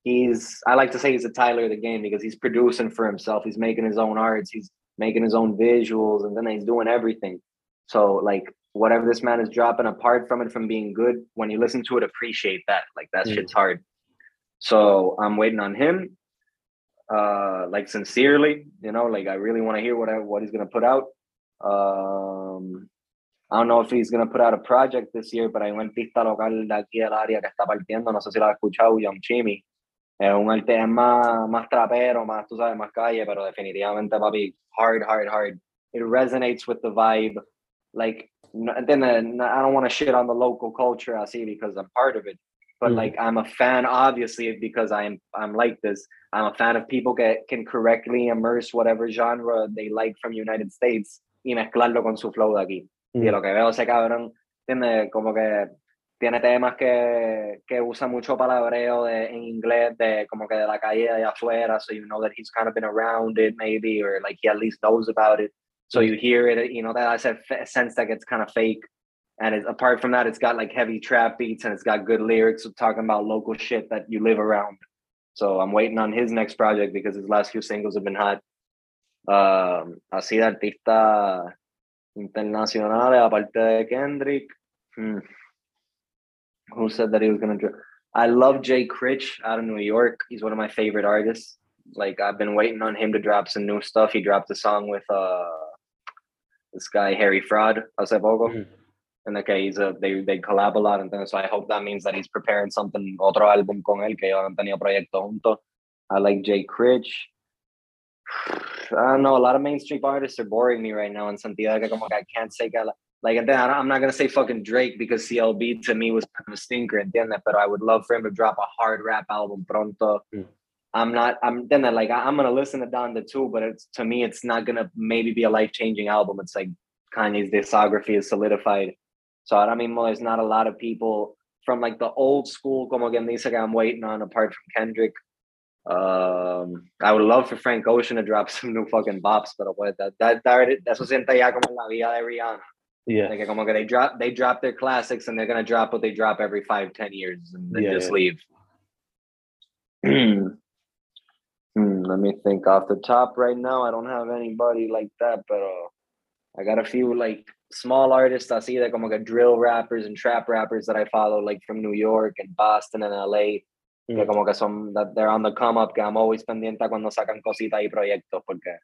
he's I like to say he's a Tyler of the game because he's producing for himself. He's making his own arts, he's making his own visuals, and then he's doing everything. So like whatever this man is dropping, apart from it from being good, when you listen to it, appreciate that. Like that Mm. shit's hard. So I'm waiting on him. Uh like sincerely, you know, like I really want to hear what I, what he's gonna put out. Um I don't know if he's gonna put out a project this year, but hay un artista local de aquí del área que está partiendo, no sé si lo has escuchado, Young Chimmy. Es un es más, más trapero, más, tú sabes, más calle, pero definitivamente, papi, hard, hard, hard. It resonates with the vibe. Like, then uh, I don't want to shit on the local culture, I see, because I'm part of it. But Mhm. like, I'm a fan, obviously, because I'm I'm like this. I'm a fan of people that can correctly immerse whatever genre they like from United States y mezclarlo con su flow de aquí. Y Mm. lo que veo ese cabrón tiene como que tiene temas que, que usa mucho palabreo de, en inglés de como que de la calle de allá afuera, so you know that he's kind of been around it maybe, or like he at least knows about it. So you hear it, you know, that I said sense that it's kind of fake. And it's, apart from that, it's got like heavy trap beats and it's got good lyrics talking about local shit that you live around. So I'm waiting on his next project because his last few singles have been hot. Um, así de artista internacionales, aparte de Kendrick. Hmm. Who said that he was gonna drop? I love Jay Critch out of New York. He's one of my favorite artists. Like I've been waiting on him to drop some new stuff. He dropped a song with uh this guy Harry Fraud hace poco. Mhm. And okay, he's a they they collab a lot, and then so I hope that means that he's preparing something otro álbum con él que ellos han tenido proyecto junto. I like Jay Critch. I don't know. A lot of mainstream artists are boring me right now in de como que I can't say que like and then I I'm not gonna say fucking Drake because CLB to me was kind of a stinker, entiende? But I would love for him to drop a hard rap album pronto. Mm. I'm not. I'm then that, like I- I'm gonna listen to Donda 2, but it's to me it's not gonna maybe be a life changing album. It's like Kanye's discography is solidified. So ahora mismo there's not a lot of people from like the old school como quien dice que I'm waiting on apart from Kendrick. Um, I would love for Frank Ocean to drop some new fucking bops, pero pues that, that, that eso siente ya como la vida de Rihanna. Yeah. Like como que they drop they drop their classics and they're gonna drop what they drop every five, ten years and then Yeah, just yeah. leave. Hmm, let me think off the top right now. I don't have anybody like that, but uh, I got a few like small artists así de como que drill rappers and trap rappers that I follow like from New York and Boston and LA. Que como que son that they're on the come up, que I'm always pendiente cuando sacan cositas y proyectos porque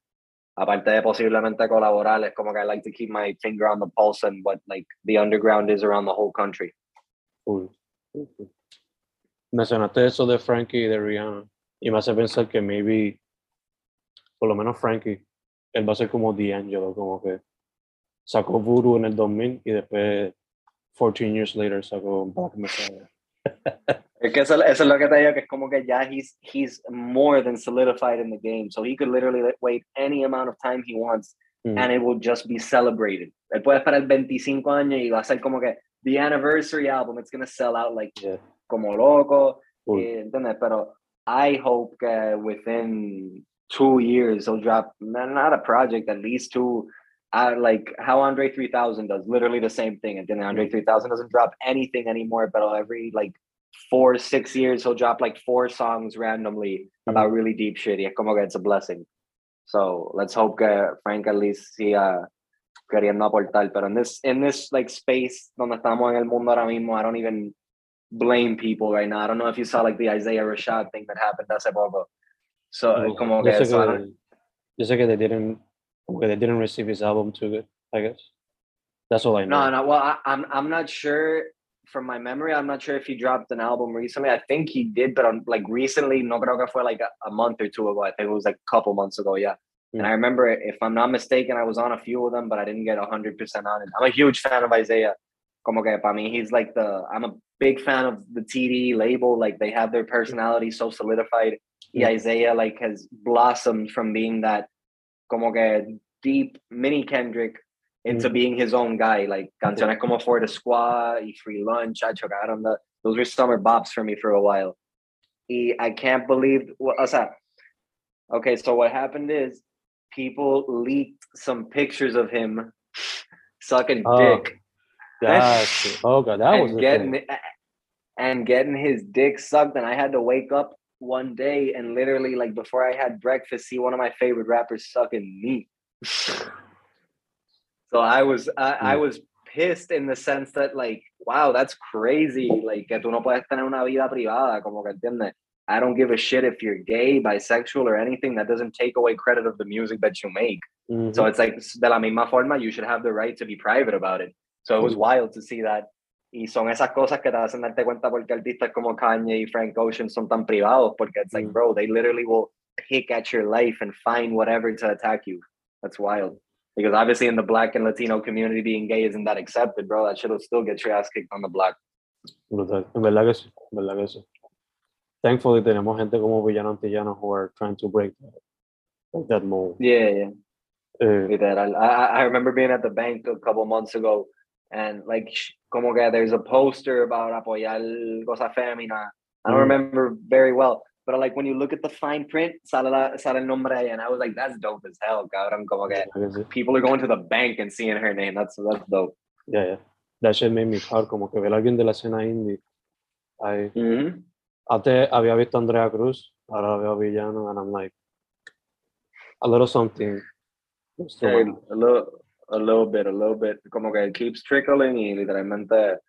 aparte de posiblemente colaborar, es como que I like to keep my finger on the pulse and what like the underground is around the whole country. Cool. Cool, cool. Mencionaste eso de Frankie y de Rihanna y me hace pensar que maybe, por lo menos Frankie, él va a ser como D'Angelo, como que sacó Voodoo en el 2000 y después 14 years later sacó Black Messiah. Es que eso, eso es lo que te digo, que es como que ya he's, he's more than solidified in the game. So he could literally wait any amount of time he wants Mm. and it will just be celebrated. Él puede esperar 25 años y va a ser como que the anniversary album, it's gonna sell out like Yeah. como loco. Cool. eh, ¿entiendes? Pero I hope that within two years he'll drop not, a project, at least two. Uh, like how Andre 3000 does, literally the same thing. And then Andre 3000 doesn't drop anything anymore, but every like four, six years he'll drop like four songs randomly mm-hmm. about really deep shit. Yeah, como que it's a blessing. So let's hope que Frank at least siga queriendo aportar. Pero in this, in this like space donde estamos en el mundo ahora mismo, I don't even blame people right now. I don't know if you saw like the Isaiah Rashad thing that happened hace poco. So como que so I que, don't- yo they didn't, they didn't receive his album too good, I guess. That's all I know. No, no. Well, I, I'm I'm not sure. From my memory, I'm not sure if he dropped an album recently. I think he did, but on like recently, no creo que fue like a, a month or two ago. I think it was like a couple months ago. Yeah. And hmm. I remember, if I'm not mistaken, I was on a few of them, but I didn't get hundred percent on it. I'm a huge fan of Isaiah. Como que para mí, he's like the. I'm a big fan of the TD label. Like they have their personality so solidified. Y Yeah. Isaiah like has blossomed from being that como que deep mini Kendrick into Mm. being his own guy. Like canciones como For the Squad y Free Lunch, I chocaron the those were summer bops for me for a while. Y I can't believe o sea, okay, so what happened is people leaked some pictures of him sucking Oh, dick Gotcha. Oh god, that was getting thing. and getting his dick sucked and i had to wake up one day and literally like before i had breakfast see one of my favorite rappers sucking me so i was I, I Mm. was pissed in the sense that like wow that's crazy like que tú no puedes tener una vida privada como que entiendes I don't give a shit if you're gay, bisexual, or anything. That doesn't take away credit of the music that you make. Mhm. So it's like de la misma forma, you should have the right to be private about it. So it was Mm. wild to see that. Y son esas cosas que te hacen darte cuenta porque artistas como Kanye y Frank Ocean son tan privados, porque it's like, Mm. bro, they literally will pick at your life and find whatever to attack you. That's wild. Because obviously in the black and Latino community, being gay isn't that accepted, bro. That shit will still get your ass kicked on the block. Brutal. En verdad que sí, en verdad que sí. Thankfully tenemos gente como Villano Antillano who are trying to break that, break that mold. Yeah, yeah. Eh, Literal. I, I remember being at the bank a couple months ago and like como que there's a poster about apoyar cosa femina. I don't Mhm. remember very well, but like when you look at the fine print, sale, la, sale el nombre ahí, and I was like, that's dope as hell, cabrón. Como que en verdad que sí. people are going to the bank and seeing her name. That's that's dope. Yeah, yeah. That shit made me proud, como que ver a alguien de la escena indie. I, Mm-hmm. antes había visto a Andrea Cruz, ahora veo a Villano, and I'm like, a little something. A little, a little bit, a little bit. Como que it keeps trickling y literalmente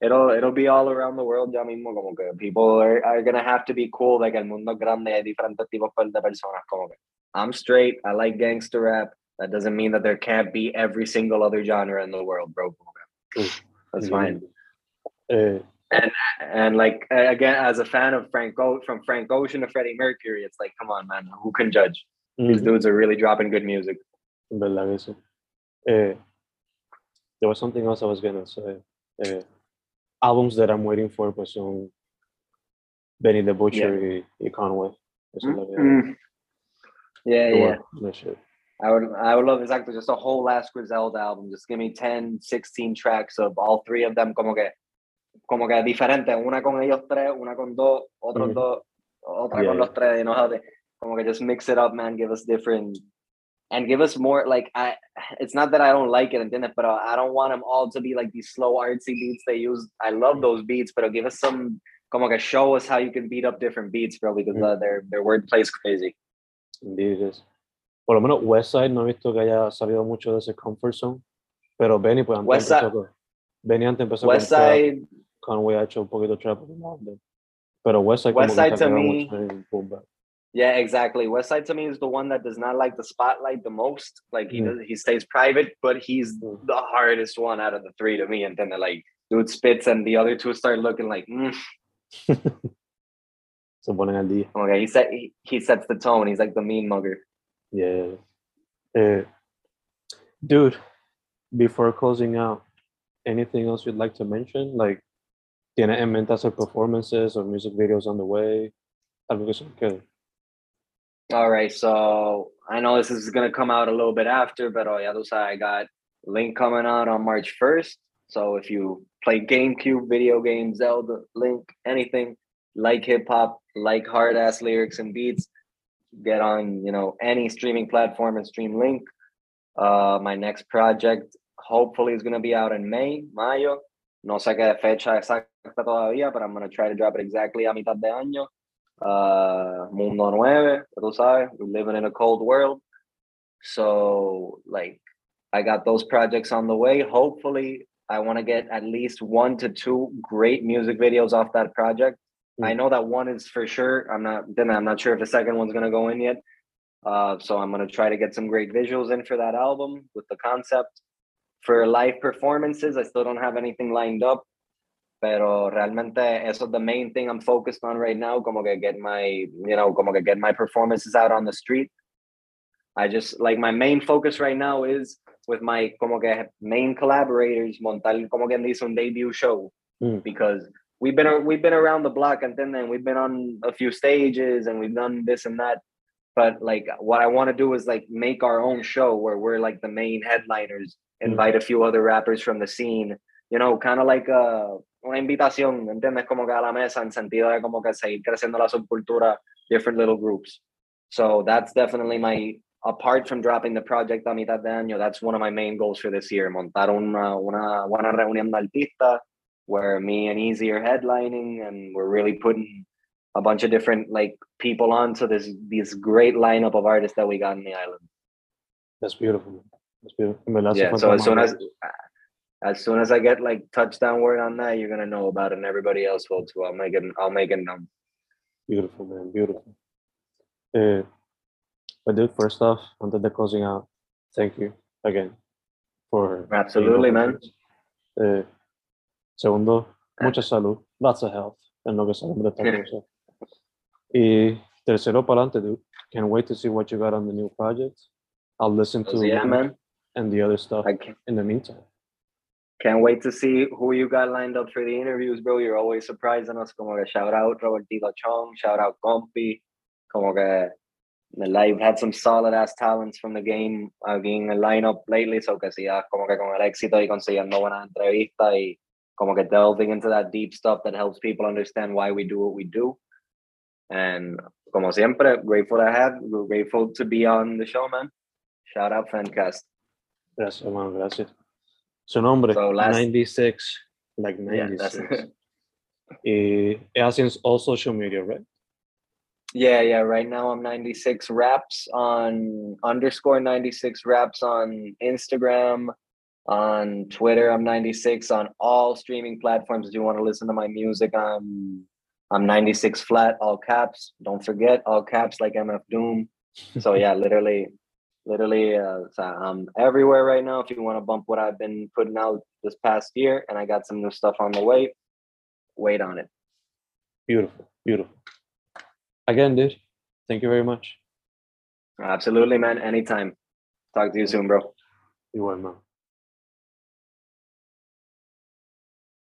it'll it'll be all around the world ya mismo. Como que people are, are gonna have to be cool. Like el mundo es grande, hay diferentes tipos de personas. Como que I'm straight. I like gangster rap. That doesn't mean that there can't be every single other genre in the world, bro. That's fine. Eh, And like again, as a fan of Frank o- from Frank Ocean to Freddie Mercury, it's like, come on, man, who can judge? These mm, dudes are really dropping good music. verdad sí. Eh, there was something else I was gonna say. Eh, albums that I'm waiting for pues son Benny the Butcher y, y Conway. Eso es lo Mm. Yeah, yeah. Shit. I would I would love exactly just a whole last Griselda album. Just give me 10, 16 tracks of all three of them como que como que diferente, una con ellos tres, una con dos, otros Mhm. dos, otra Yeah, con los tres, you know how they como que just mix it up, man, give us different and give us more like I it's not that I don't like it entiendes, but I don't want them all to be like these slow artsy beats they use. I love those beats, but give us some como que show us how you can beat up different beats, bro, because Mhm. uh, their their wordplay is crazy. Is. Por lo menos Westside no he visto que haya salido mucho de ese comfort zone. Pero Benny, pues antes Westside- empezó con, Benny antes empezó con Westside Conway ha hecho un poquito trap. every now and then. Pero Westside como que Westside se to me- mucho. Yeah, exactly. West Side to me is the one that does not like the spotlight the most. Like he Mm. does, he stays private, but he's Mm. the hardest one out of the three to me. And then like dude spits, and the other two start looking like, mm. Ponen al día. okay. He set he, he sets the tone. He's like the mean mugger. Yeah. Eh, dude, before closing out, anything else you'd like to mention? Like, ¿tienes en mente hacer performances or music videos on the way? Algo que se. All right, so I know this is gonna come out a little bit after, but oh yeah, those I got Link coming out on March first. So if you play GameCube, video games, Zelda, Link, anything like hip hop, like hard ass lyrics and beats, get on you know any streaming platform and stream Link. Uh, my next project hopefully is gonna be out in May, Mayo. No sé qué fecha exacta todavía, but I'm gonna try to drop it exactly a mitad de año. Uh, Mundo Nueve, tú sabes, we're living in a cold world. So like I got those projects on the way. Hopefully, I want to get at least one to two great music videos off that project. Mm. I know that one is for sure. I'm not then I'm not sure if the second one's gonna go in yet. Uh, so I'm gonna try to get some great visuals in for that album with the concept. For live performances, I still don't have anything lined up. Pero realmente eso is the main thing I'm focused on right now. Como que get my, you know, como que get my performances out on the street. I just like my main focus right now is with my como que main collaborators montar como que dice un debut show mm. because we've been we've been around the block and then then we've been on a few stages and we've done this and that but like what I want to do is like make our own show where we're like the main headliners mm. invite mm. a few other rappers from the scene you know kind of like a una invitación entiendes como que a la mesa en sentido de como que seguir creciendo la subcultura different little groups so that's definitely my apart from dropping the project a mitad de año, that's one of my main goals for this year. Montar una, una, una reunión de artistas where me and Easy are headlining and we're really putting a bunch of different like people onto this this great lineup of artists that we got in the island. That's beautiful. That's beautiful. yeah. So as soon as as soon as I get like touchdown word on that, you're gonna know about it, and everybody else will too. I'll make it. I'll make it known. Beautiful, man. Beautiful. Uh, but dude, first off, antes the closing out, thank you again for absolutely, man. Uh, segundo, ah. mucha salud, lots of health, en lo que de cosa. Y tercero, para adelante, dude. Can't wait to see what you got on the new project. I'll listen to yeah, man. and the other stuff in the meantime. Can't wait to see who you got lined up for the interviews, bro. You're always surprising us. Como que shout out Robertito Chong, shout out Compi. Como que the live had some solid ass talents from the game aquí en el lineup lately, so que sigas ah, como que con el éxito y consiguiendo buenas entrevistas y como que delving into that deep stuff that helps people understand why we do what we do. And como siempre, grateful to have, we're grateful to be on the show, man. Shout out Fencast. Gracias, man, gracias. Su nombre, so last, 96, like 96. Yeah, y es all social media, right? Yeah, yeah. Right now I'm 96 raps on underscore 96 raps on Instagram, on Twitter. I'm 96 on all streaming platforms. If you want to listen to my music, I'm I'm 96 flat, all caps. Don't forget, all caps like MF Doom. So yeah, literally, literally, uh, so I'm everywhere right now. If you want to bump what I've been putting out this past year, and I got some new stuff on the way. Wait on it. Beautiful, beautiful again, dude, thank you very much. Absolutely, man. Anytime. Talk to you soon, bro. You will, man.